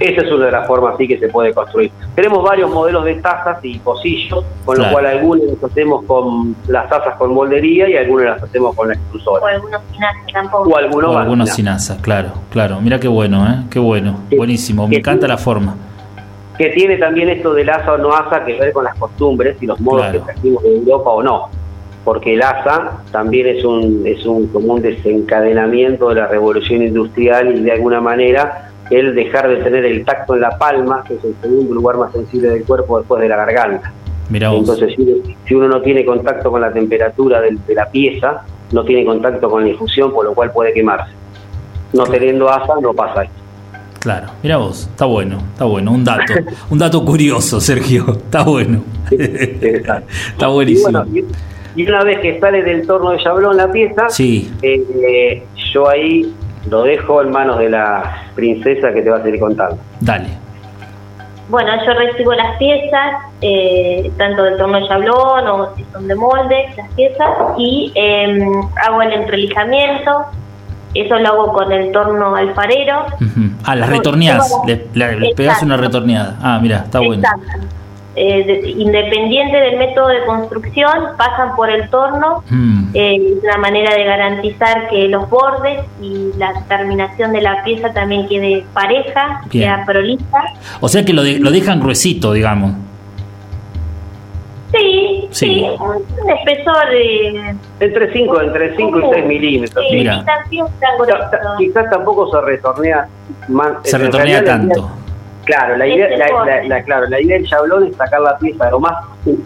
Esa es una de las formas así que se puede construir. Tenemos varios modelos de tazas y pocillos, con Claro. lo cual algunos los hacemos con las tazas con moldería y algunos las hacemos con la extrusora. O algunos sin asa tampoco. O algunos sin asa, claro, claro. Mira qué bueno, ¿eh? Qué bueno, Sí. buenísimo. Me Sí. encanta la forma. que tiene también esto del asa o no asa que ver con las costumbres y los modos Claro. que trajimos de Europa o no. Porque el asa también es un, es un como un desencadenamiento de la revolución industrial y de alguna manera el dejar de tener el tacto en la palma, que es el segundo lugar más sensible del cuerpo después de la garganta. Mira vos. Entonces, si uno, si uno no tiene contacto con la temperatura del- de la pieza, no tiene contacto con la infusión, por lo cual puede quemarse. No teniendo asa, no pasa esto. Claro, mira vos, está bueno, está bueno, un dato, un dato curioso, Sergio, está bueno. Está Y, buenísimo. bueno, y- una vez que sale del torno de Yablón la pieza, Sí, eh, eh, yo ahí lo dejo en manos de la princesa que te va a seguir contando. dale. Bueno, yo recibo las piezas, eh, tanto del torno de chablón o si son de molde, las piezas, y eh, hago el entrelijamiento. Eso lo hago con el torno alfarero. Ujú. Ah, las todas le, le- Exacto. una retorneada. Ah, mira, está bueno. Exacto. Eh, de- independiente del método de construcción, pasan por el torno. Mm, Eh, es una manera de garantizar que los bordes y la terminación de la pieza también quede pareja, Bien. queda prolija. O sea que lo, de- lo dejan gruesito, digamos. Sí, Sí. sí, un espesor de... Entre 5 entre cinco y 6 milímetros. Sí. Mira. quizás tampoco se retornea más. Se retornea tanto. Claro, la idea, Ese la, la- la- claro, la idea del chablón es sacar la pieza lo más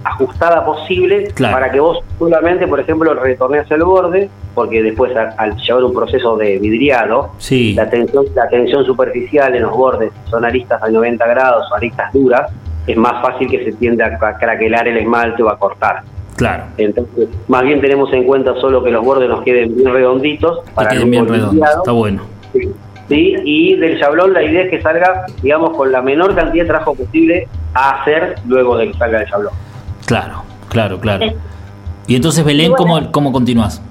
ajustada posible Claro. para que vos solamente, por ejemplo, retorneas el borde, porque después a- al llevar un proceso de vidriado, Sí, la tensión, la tensión superficial en los bordes son aristas a 90 grados o aristas duras, es más fácil que se tienda a cra- craquelar el esmalte o a cortar. claro. Entonces, más bien tenemos en cuenta solo que los bordes nos queden bien redonditos Que para queden luego bien el redondos. vidriado. Está bueno. Sí. Sí, y del chablón la idea es que salga, digamos, con la menor cantidad de trabajo posible a hacer luego de que salga el chablón. Claro, claro, claro. Y entonces, Belén, Y bueno. ¿cómo, cómo continúas?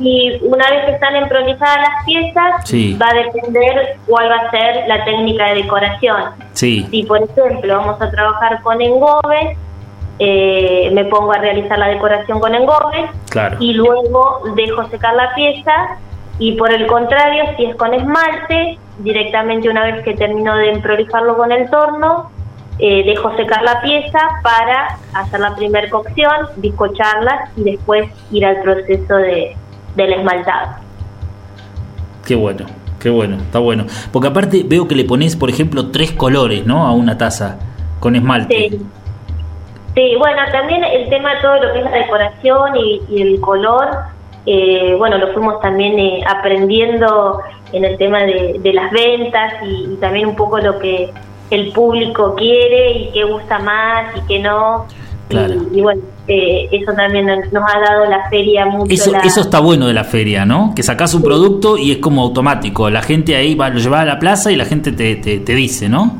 Y una vez que están emprolijadas las piezas, Sí. va a depender cuál va a ser la técnica de decoración. Sí, Si, por ejemplo, vamos a trabajar con engobes, eh, me pongo a realizar la decoración con engobes claro. y luego dejo secar la pieza. Y por el contrario, si es con esmalte, directamente una vez que termino de emprolijarlo con el torno, eh, dejo secar la pieza para hacer la primer cocción, bizcocharla y después ir al proceso de, del esmaltado. Qué bueno, qué bueno, está bueno. Porque aparte veo que le pones, por ejemplo, tres colores, ¿no? A una taza con esmalte. Sí. Sí, bueno, también el tema de todo lo que es la decoración y, y el color, eh, bueno, lo fuimos también eh, aprendiendo en el tema de, de las ventas y, y también un poco lo que el público quiere y qué gusta más y qué no. Claro. Y, bueno, eh, eso también nos, ha dado la feria mucho. Eso, la- eso está bueno de la feria, ¿no? Que sacás un producto y es como automático. La gente ahí va, lo lleva a la plaza y la gente te, te, te dice, ¿no?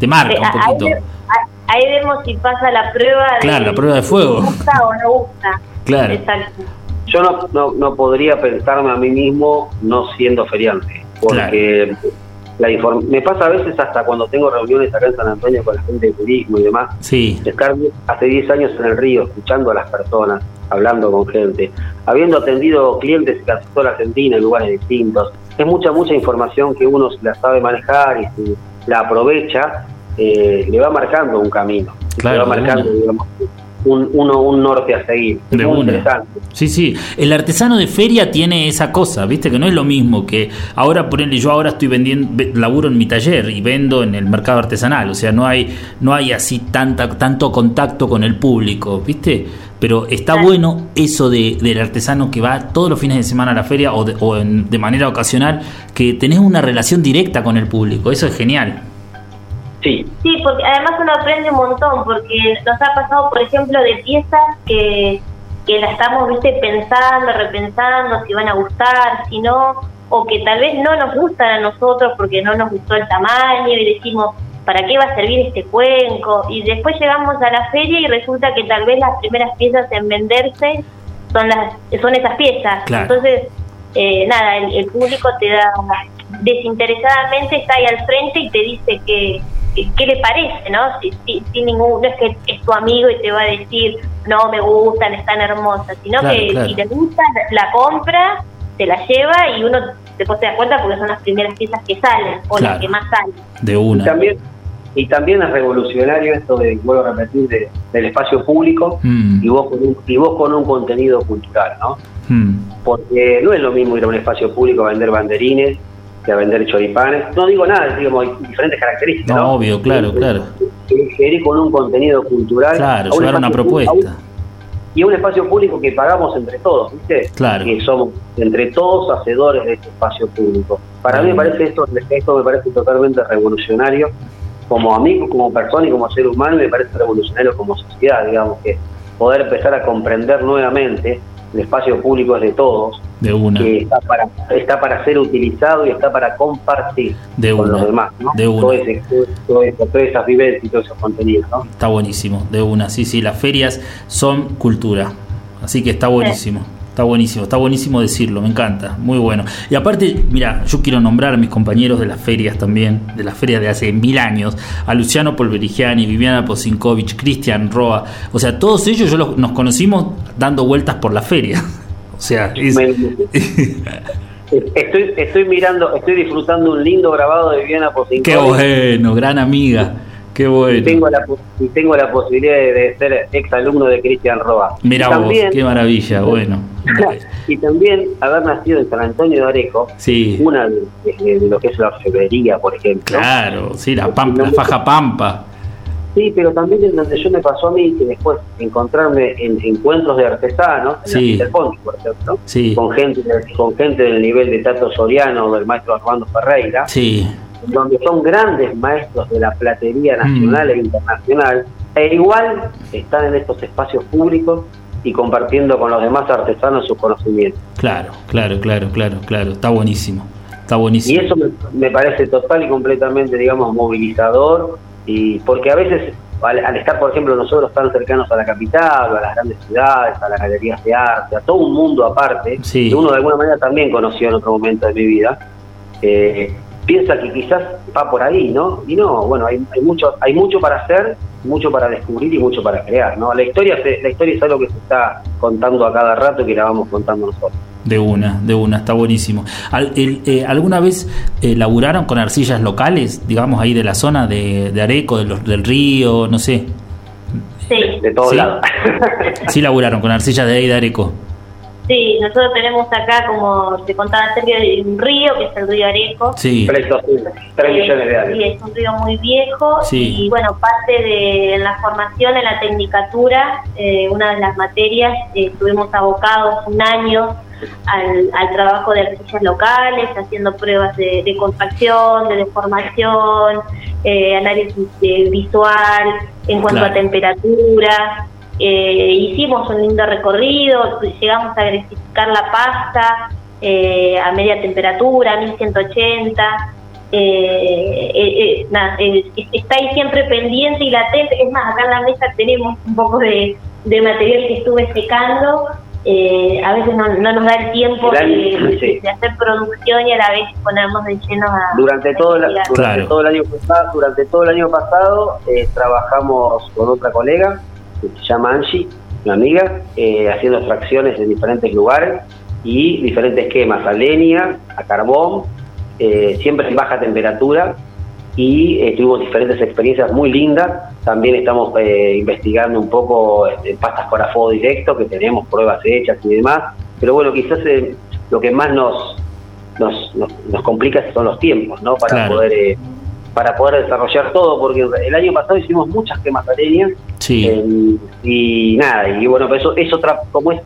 Te marca Eh, un ahí, poquito. ve- a- ahí vemos si pasa la prueba. Claro, la prueba de fuego. ¿Gusta o no gusta? Claro. Exacto. Yo no, no, no podría pensarme a mí mismo no siendo feriante, porque la inform- me pasa a veces hasta cuando tengo reuniones acá en San Antonio con la gente de turismo y demás, Sí, estar hace 10 años en el río, escuchando a las personas, hablando con gente, habiendo atendido clientes casi toda la Argentina en lugares distintos, es mucha, mucha información que uno la sabe manejar y si la aprovecha, eh, le va marcando un camino. Claro, le va marcando, digamos, un, uno, un norte a seguir. De muy una. interesante. Sí, sí. El artesano de feria tiene esa cosa, ¿viste? Que no es lo mismo que ahora, ponele, yo ahora estoy vendiendo, ve- laburo en mi taller y vendo en el mercado artesanal. O sea, no hay, no hay así tanta, tanto contacto con el público, ¿viste? Pero está bueno eso de, del artesano que va todos los fines de semana a la feria o de, o en- de manera ocasional, que tenés una relación directa con el público. Eso es genial. Sí, porque además uno aprende un montón, porque nos ha pasado, por ejemplo, de piezas que, que la estamos, viste, pensando, repensando, si van a gustar, si no, o que tal vez no nos gustan a nosotros porque no nos gustó el tamaño y decimos, ¿para qué va a servir este cuenco? Y después llegamos a la feria y resulta que tal vez las primeras piezas en venderse son, las, son esas piezas. Claro. Entonces, eh, nada, el, el público te da desinteresadamente, está ahí al frente y te dice que- qué le parece, ¿no? Si- si- sin ningún, no es que es tu amigo y te va a decir, no me gustan, están hermosas, sino Claro, que claro. si te gusta, la compra, te la lleva y uno después te da cuenta porque son las primeras piezas que salen o Claro. las que más salen. De y una. también, y también es revolucionario esto de, vuelvo a repetir, de- del espacio público Mm, y, vos con un, y vos con un contenido cultural, ¿no? mm. porque no es lo mismo ir a un espacio público a vender banderines que a vender choripanes. No digo nada, digamos, hay diferentes características. No, ¿no? obvio, claro, claro. Que- que ir con un contenido cultural. Claro, a un llevar una público- propuesta. a un- Y un espacio público que pagamos entre todos, ¿viste? Claro. Que somos entre todos hacedores de este espacio público. Para mí me parece esto, esto me parece totalmente revolucionario como amigo, como persona y como ser humano, me parece revolucionario como sociedad, digamos, que poder empezar a comprender nuevamente el espacio público es de todos, De una. que está para, está para ser utilizado y está para compartir De con una, los demás, ¿no? de una. Todo ese- todo eso, todas esas vivencias y todos esos contenidos, ¿no? Está buenísimo, de una. Sí, sí, las ferias son cultura. Así que está buenísimo. Está buenísimo, está buenísimo decirlo, me encanta, muy bueno. Y aparte, mira, yo quiero nombrar a mis compañeros de las ferias también, de las ferias de hace mil años, a Luciano Polverigiani, Viviana Posinkovich, Cristian Roa, o sea, todos ellos yo los- nos conocimos dando vueltas por la feria. O sea, es- Me- estoy, estoy mirando, estoy disfrutando un lindo grabado de Viviana Posinkovic. qué bueno, gran amiga, qué Y bueno. tengo, la, y tengo la posibilidad de, de ser ex alumno de Cristian Roa. Mira y vos, también, qué maravilla, bueno. y también haber nacido en San Antonio de Areco, Sí, una de, de- de lo que es la orfebrería, por ejemplo. claro, sí, la, pampa, la faja pampa. Sí, pero también en donde yo me pasó a mí que después encontrarme en encuentros de artesanos, en Sí. la Peter Ponti, por ejemplo, Sí. con gente con gente del nivel de Tato Soriano o del maestro Armando Ferreira, Sí, donde son grandes maestros de la platería Mm. nacional e internacional, e igual están en estos espacios públicos y compartiendo con los demás artesanos sus conocimientos. claro, claro, claro, claro, claro. Está buenísimo. Está Y buenísimo. eso me, me parece total y completamente, digamos, movilizador, y porque a veces, al, al estar, por ejemplo, nosotros tan cercanos a la capital, a las grandes ciudades, a las galerías de arte, a todo un mundo aparte, Sí. que uno de alguna manera también conoció en otro momento de mi vida, eh, piensa que quizás va por ahí, ¿no? Y no, bueno, hay, hay mucho hay mucho para hacer, mucho para descubrir y mucho para crear, ¿no? La historia, se- la historia es algo que se está contando a cada rato y que la vamos contando nosotros. De una, de una, está buenísimo. Al- el- eh, ¿Alguna vez eh, laburaron con arcillas locales, digamos, ahí de la zona de, de Areco, de los- del río, no sé? Sí, De todos Sí. lados. Sí laburaron con arcillas de ahí de Areco. sí, nosotros tenemos acá, como te contaba Sergio, un río, que es el río Areco. Sí, 3 millones de Sí, años. es un río muy viejo Sí. y bueno, parte de la formación en la tecnicatura, eh, una de las materias, eh, estuvimos abocados un año al, al trabajo de arcillas locales, haciendo pruebas de, de compacción, de deformación, eh, análisis eh, visual en cuanto Claro. a temperatura. Eh, hicimos un lindo recorrido, llegamos a agresificar la pasta eh, a media temperatura, 1180. Eh, eh, eh, nada, eh, está ahí siempre pendiente y latente. Es más, acá en la mesa tenemos un poco de, de material que estuve secando. Eh, a veces no, no nos da el tiempo El año- de, sí. de hacer producción y a la vez ponernos de lleno a. Durante todo, el, a investigar. durante Claro. todo el año pasado, durante todo el año pasado eh, trabajamos con otra colega que se llama Angie, una amiga, eh, haciendo extracciones en diferentes lugares y diferentes esquemas, a leña, a carbón, eh, siempre en baja temperatura y eh, tuvimos diferentes experiencias muy lindas. También estamos eh, investigando un poco en pastas para fuego directo, que tenemos pruebas hechas y demás. Pero bueno, quizás lo que más nos, nos, nos, complica son los tiempos, ¿no? Para poder para poder desarrollar todo, porque el año pasado hicimos muchas quemas leña y nada, y bueno, eso es otra, como es,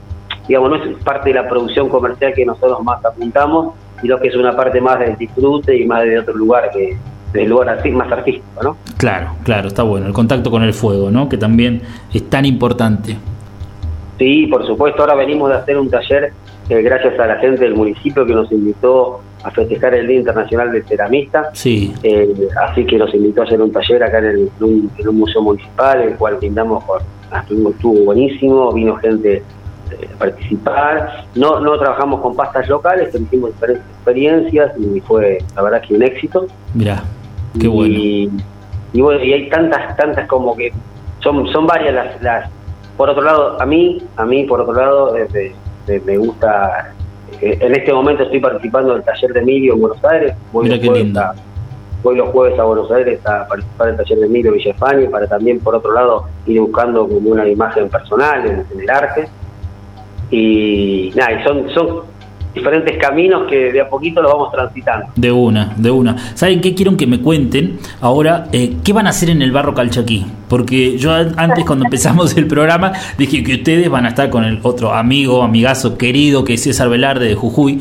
digamos, no es parte de la producción comercial que nosotros más apuntamos, sino que es una parte más del disfrute y más de otro lugar que del lugar así, más artístico, ¿no? Claro, claro, está bueno, el contacto con el fuego, ¿no? Que también es tan importante. Sí, por supuesto, ahora venimos de hacer un taller eh, gracias a la gente del municipio que nos invitó a festejar el Día Internacional del Ceramista. Sí. Eh, así que nos invitó a hacer un taller acá en, el, un, museo municipal, el cual brindamos con. Estuvo, buenísimo, vino gente eh, a participar. No, no trabajamos con pastas locales, pero hicimos diferentes experiencias y fue, la verdad, que un éxito. Mira, qué bueno. Y, bueno, y hay tantas, tantas como que. Son, son varias las, las. Por otro lado, a mí, a mí, por otro lado, desde me gusta. Eh, en este momento estoy participando del taller de Emilio en Buenos Aires. Voy Mira qué lindo. voy los jueves a Buenos Aires a participar del taller de Emilio Villa España para también, por otro lado, ir buscando como una imagen personal en, el arte. Y nada, y son, son diferentes caminos que de a poquito los vamos transitando. De una, de una. ¿Saben qué quiero que me cuenten ahora? Eh, ¿Qué van a hacer en el barro calchaquí? Porque yo antes cuando empezamos el programa dije que ustedes van a estar con el otro amigo, amigazo querido que es César Velarde de Jujuy.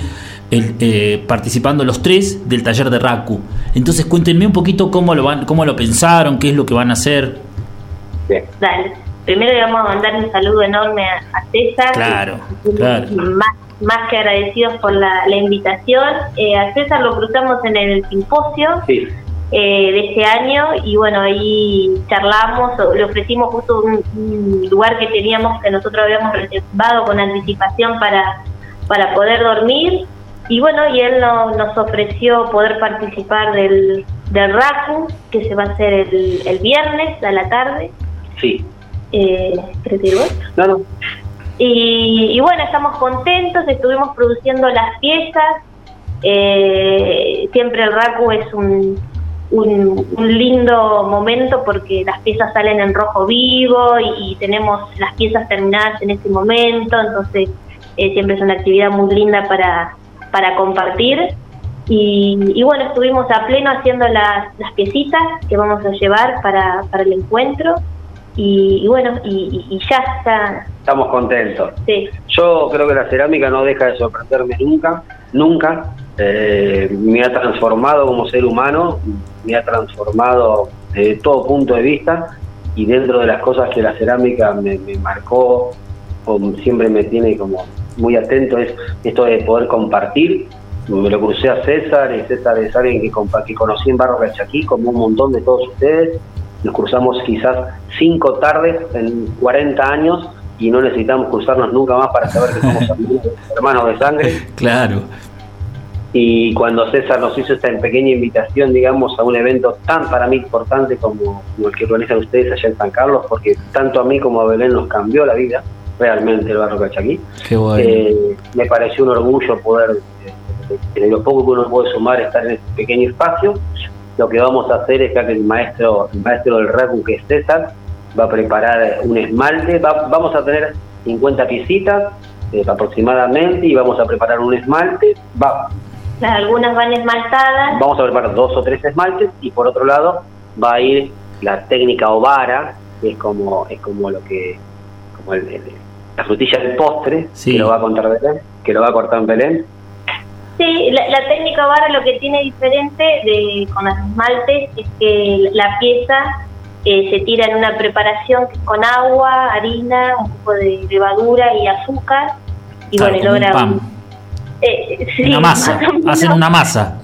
Eh, participando los tres del taller de Raku. Entonces cuéntenme un poquito cómo lo van, cómo lo pensaron, qué es lo que van a hacer. Bien. Dale. Primero le vamos a mandar un saludo enorme a, César. Claro, claro más que agradecidos por la, invitación. Eh, a César lo cruzamos en el simposio eh, de este año y bueno, ahí charlamos, le ofrecimos justo un, lugar que teníamos, que nosotros habíamos reservado con anticipación para, para poder dormir. Y bueno, y él nos ofreció poder participar del, del RACU, que se va a hacer el, el viernes a la tarde. Sí. Eh, No, no. Y, bueno, estamos contentos, estuvimos produciendo las piezas. Eh, siempre el RACU es un, un, lindo momento porque las piezas salen en rojo vivo y, tenemos las piezas terminadas en ese momento, entonces eh, siempre es una actividad muy linda para, para compartir. Y, bueno, estuvimos a pleno haciendo las, las piecitas que vamos a llevar para, para el encuentro. Y, bueno, y, ya está. Estamos contentos. Yo creo que la cerámica no deja de sorprenderme nunca, nunca. Eh, me ha transformado como ser humano, me ha transformado de todo punto de vista y dentro de las cosas que la cerámica me, marcó, o siempre me tiene como muy atento, es esto de poder compartir. Me lo crucé a César, y César es alguien que, que conocí en Barro Cachaquí, como un montón de todos ustedes, nos cruzamos quizás cinco tardes en 40 años y no necesitamos cruzarnos nunca más para saber que somos hermanos de sangre. Claro. Y cuando César nos hizo esta pequeña invitación, digamos, a un evento tan para mí importante como, el que organizan ustedes allá en San Carlos, porque tanto a mí como a Belén nos cambió la vida, realmente el barrio Cachaquí. Qué bueno. Eh, me pareció un orgullo poder, eh, en lo poco que uno puede sumar, estar en este pequeño espacio lo que vamos a hacer es que el maestro, el maestro del RECU, que es César, va a preparar un esmalte, vamos a tener 50 piecitas eh, aproximadamente y vamos a preparar un esmalte. Va, algunas van esmaltadas. Vamos a preparar dos o tres esmaltes y por otro lado va a ir la técnica ovara, que es como, es como lo que, como el, la frutilla del postre, que lo va a contar Belén, que lo va a cortar en Belén Sí, la, técnica vara lo que tiene diferente de, con las esmaltes es que la pieza eh, se tira en una preparación con agua, harina, un poco de levadura y azúcar. Y bueno, logra. Eh, una masa, hacen una masa.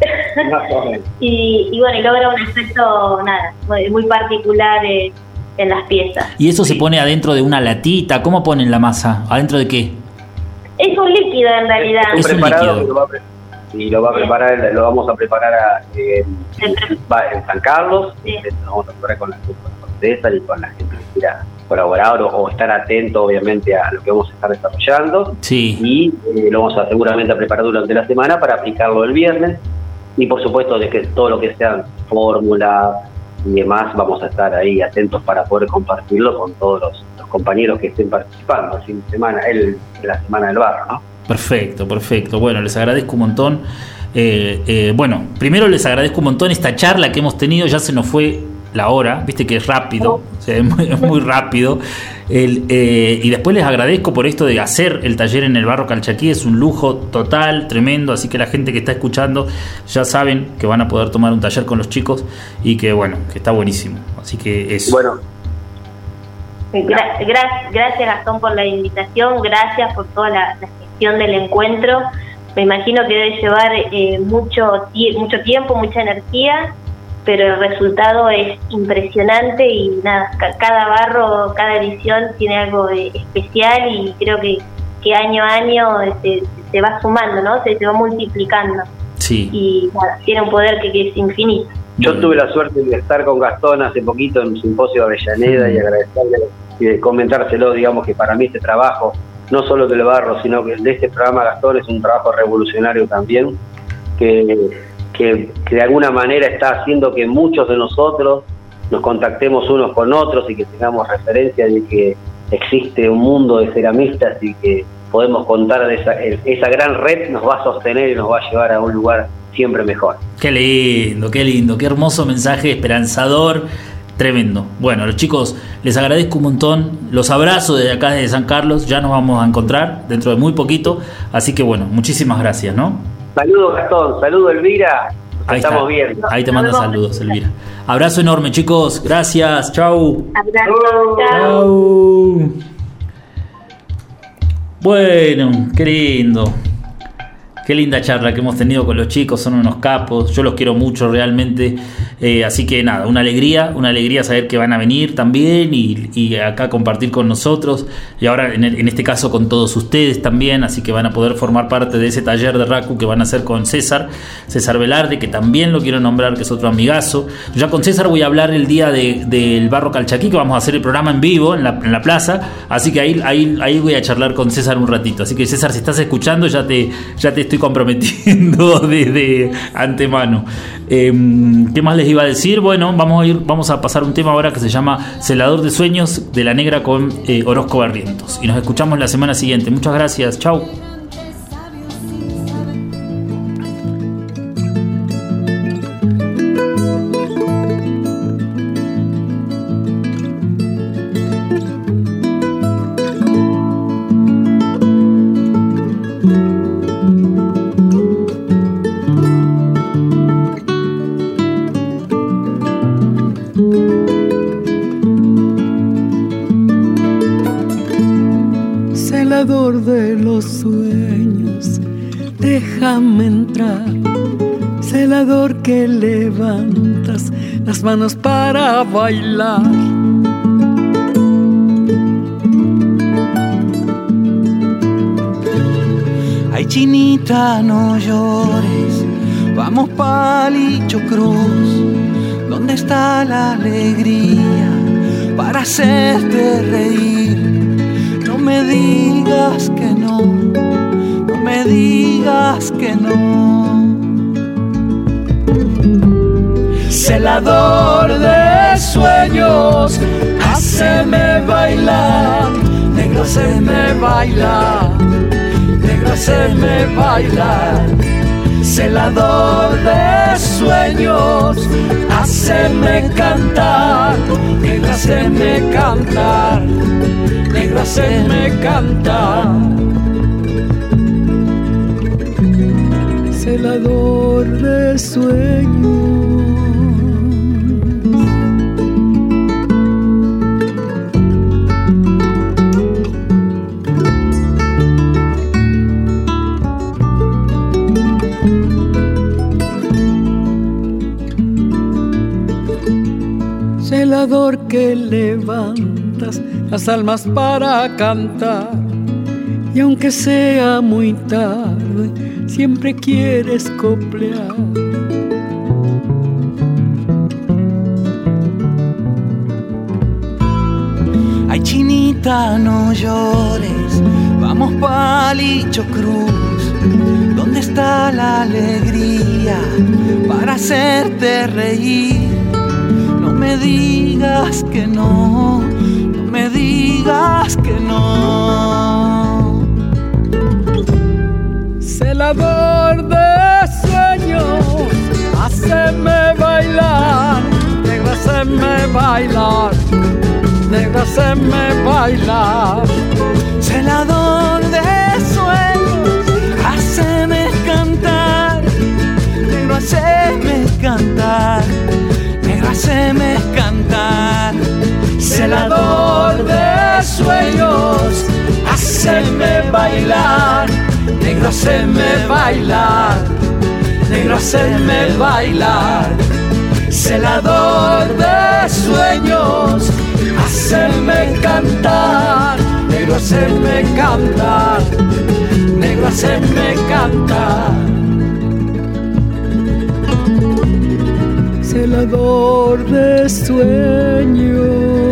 y, y, bueno, y logra un efecto nada, muy, particular eh, en las piezas. ¿Y eso se pone adentro de una latita? ¿Cómo ponen la masa? ¿Adentro de qué? Es un líquido en realidad. Es un preparado y lo va a preparar, lo vamos a preparar eh, en San Carlos, lo vamos a preparar con la, con y con la gente que quiera colaborar o, estar atento obviamente a lo que vamos a estar desarrollando. Sí. y eh, lo vamos a seguramente a preparar durante la semana para aplicarlo el viernes. Y por supuesto de que todo lo que sean fórmulas y demás vamos a estar ahí atentos para poder compartirlo con todos los, compañeros que estén participando el fin de semana, el, la semana del barro, ¿no? Perfecto, perfecto. Bueno, les agradezco un montón. Eh, eh, bueno, primero les agradezco un montón esta charla que hemos tenido, ya se nos fue la hora, viste que es rápido, es, muy, rápido. Eh, y después les agradezco por esto de hacer el taller en el barro Calchaquí, es un lujo total, tremendo, así que la gente que está escuchando ya saben que van a poder tomar un taller con los chicos y que bueno, que está buenísimo. Así que es... Bueno. Gracias Gastón por la invitación, gracias por toda la, gestión del encuentro. Me imagino que debe llevar eh, mucho, mucho tiempo, mucha energía pero el resultado es impresionante y nada, cada barro, cada edición tiene algo especial y creo que, que año a año este, se, va sumando, ¿no? Se, va multiplicando. Sí. Y tiene un poder que, es infinito. Yo tuve la suerte de estar con Gastón hace poquito en un simposio de Avellaneda y agradecerle y de comentárselo, digamos que para mí este trabajo, no solo del barro, sino que de este programa Gastón es un trabajo revolucionario también, que que, de alguna manera está haciendo que muchos de nosotros nos contactemos unos con otros y que tengamos referencia de que existe un mundo de ceramistas y que podemos contar de esa, esa gran red nos va a sostener y nos va a llevar a un lugar siempre mejor. Qué lindo, qué lindo, qué hermoso mensaje esperanzador, tremendo. Bueno, los chicos, les agradezco un montón, los abrazo desde acá desde San Carlos, ya nos vamos a encontrar dentro de muy poquito, así que bueno, muchísimas gracias, ¿no? Saludos, Gastón. Saludos, Elvira. Ahí estamos viendo. Ahí te manda saludos, Elvira. Abrazo enorme, chicos. Gracias. Chau. Abrazo. Chau. Bueno, qué lindo. Qué linda charla que hemos tenido con los chicos, son unos capos, yo los quiero mucho realmente, eh, así que nada, una alegría, una alegría saber que van a venir también y, acá compartir con nosotros y ahora en, este caso con todos ustedes también, así que van a poder formar parte de ese taller de Raku que van a hacer con César, César Velarde, que también lo quiero nombrar, que es otro amigazo. Ya con César voy a hablar el día del Barro Calchaquí, que vamos a hacer el programa en vivo en la, plaza, así que ahí, ahí, ahí voy a charlar con César un ratito, así que César, si estás escuchando ya te, ya te estoy comprometiendo desde antemano. Em, ¿Qué más les iba a decir? Bueno, vamos a ir, vamos a pasar un tema ahora que se llama Celador de Sueños de la Negra con eh, Orozco Barrientos. Y nos escuchamos la semana siguiente. Muchas gracias. Chao. ¿Dónde está la alegría para hacerte reír? me digas que no, no me digas que no. Celador de sueños, haceme bailar, negro me bailar, negro me bailar. Celador de sueños, haceme cantar, negro me cantar negro hacerme cantar. Celador de sueños. Que levantas las almas para cantar. Y aunque sea muy tarde, siempre quieres coplear. Ay, chinita, no llores, vamos palicho cruz. ¿Dónde está la alegría para hacerte reír? No me digas que no, no me digas que no. Celador de sueños, haceme bailar, negra, haceme bailar, negra, haceme bailar. Celador de sueños, haceme cantar, negro, haceme cantar, haceme cantar. Celador de sueños, haceme bailar, negro, haceme bailar, negro, haceme bailar. Celador de sueños, haceme cantar, negro, haceme cantar, negro, haceme cantar. Celador de sueños.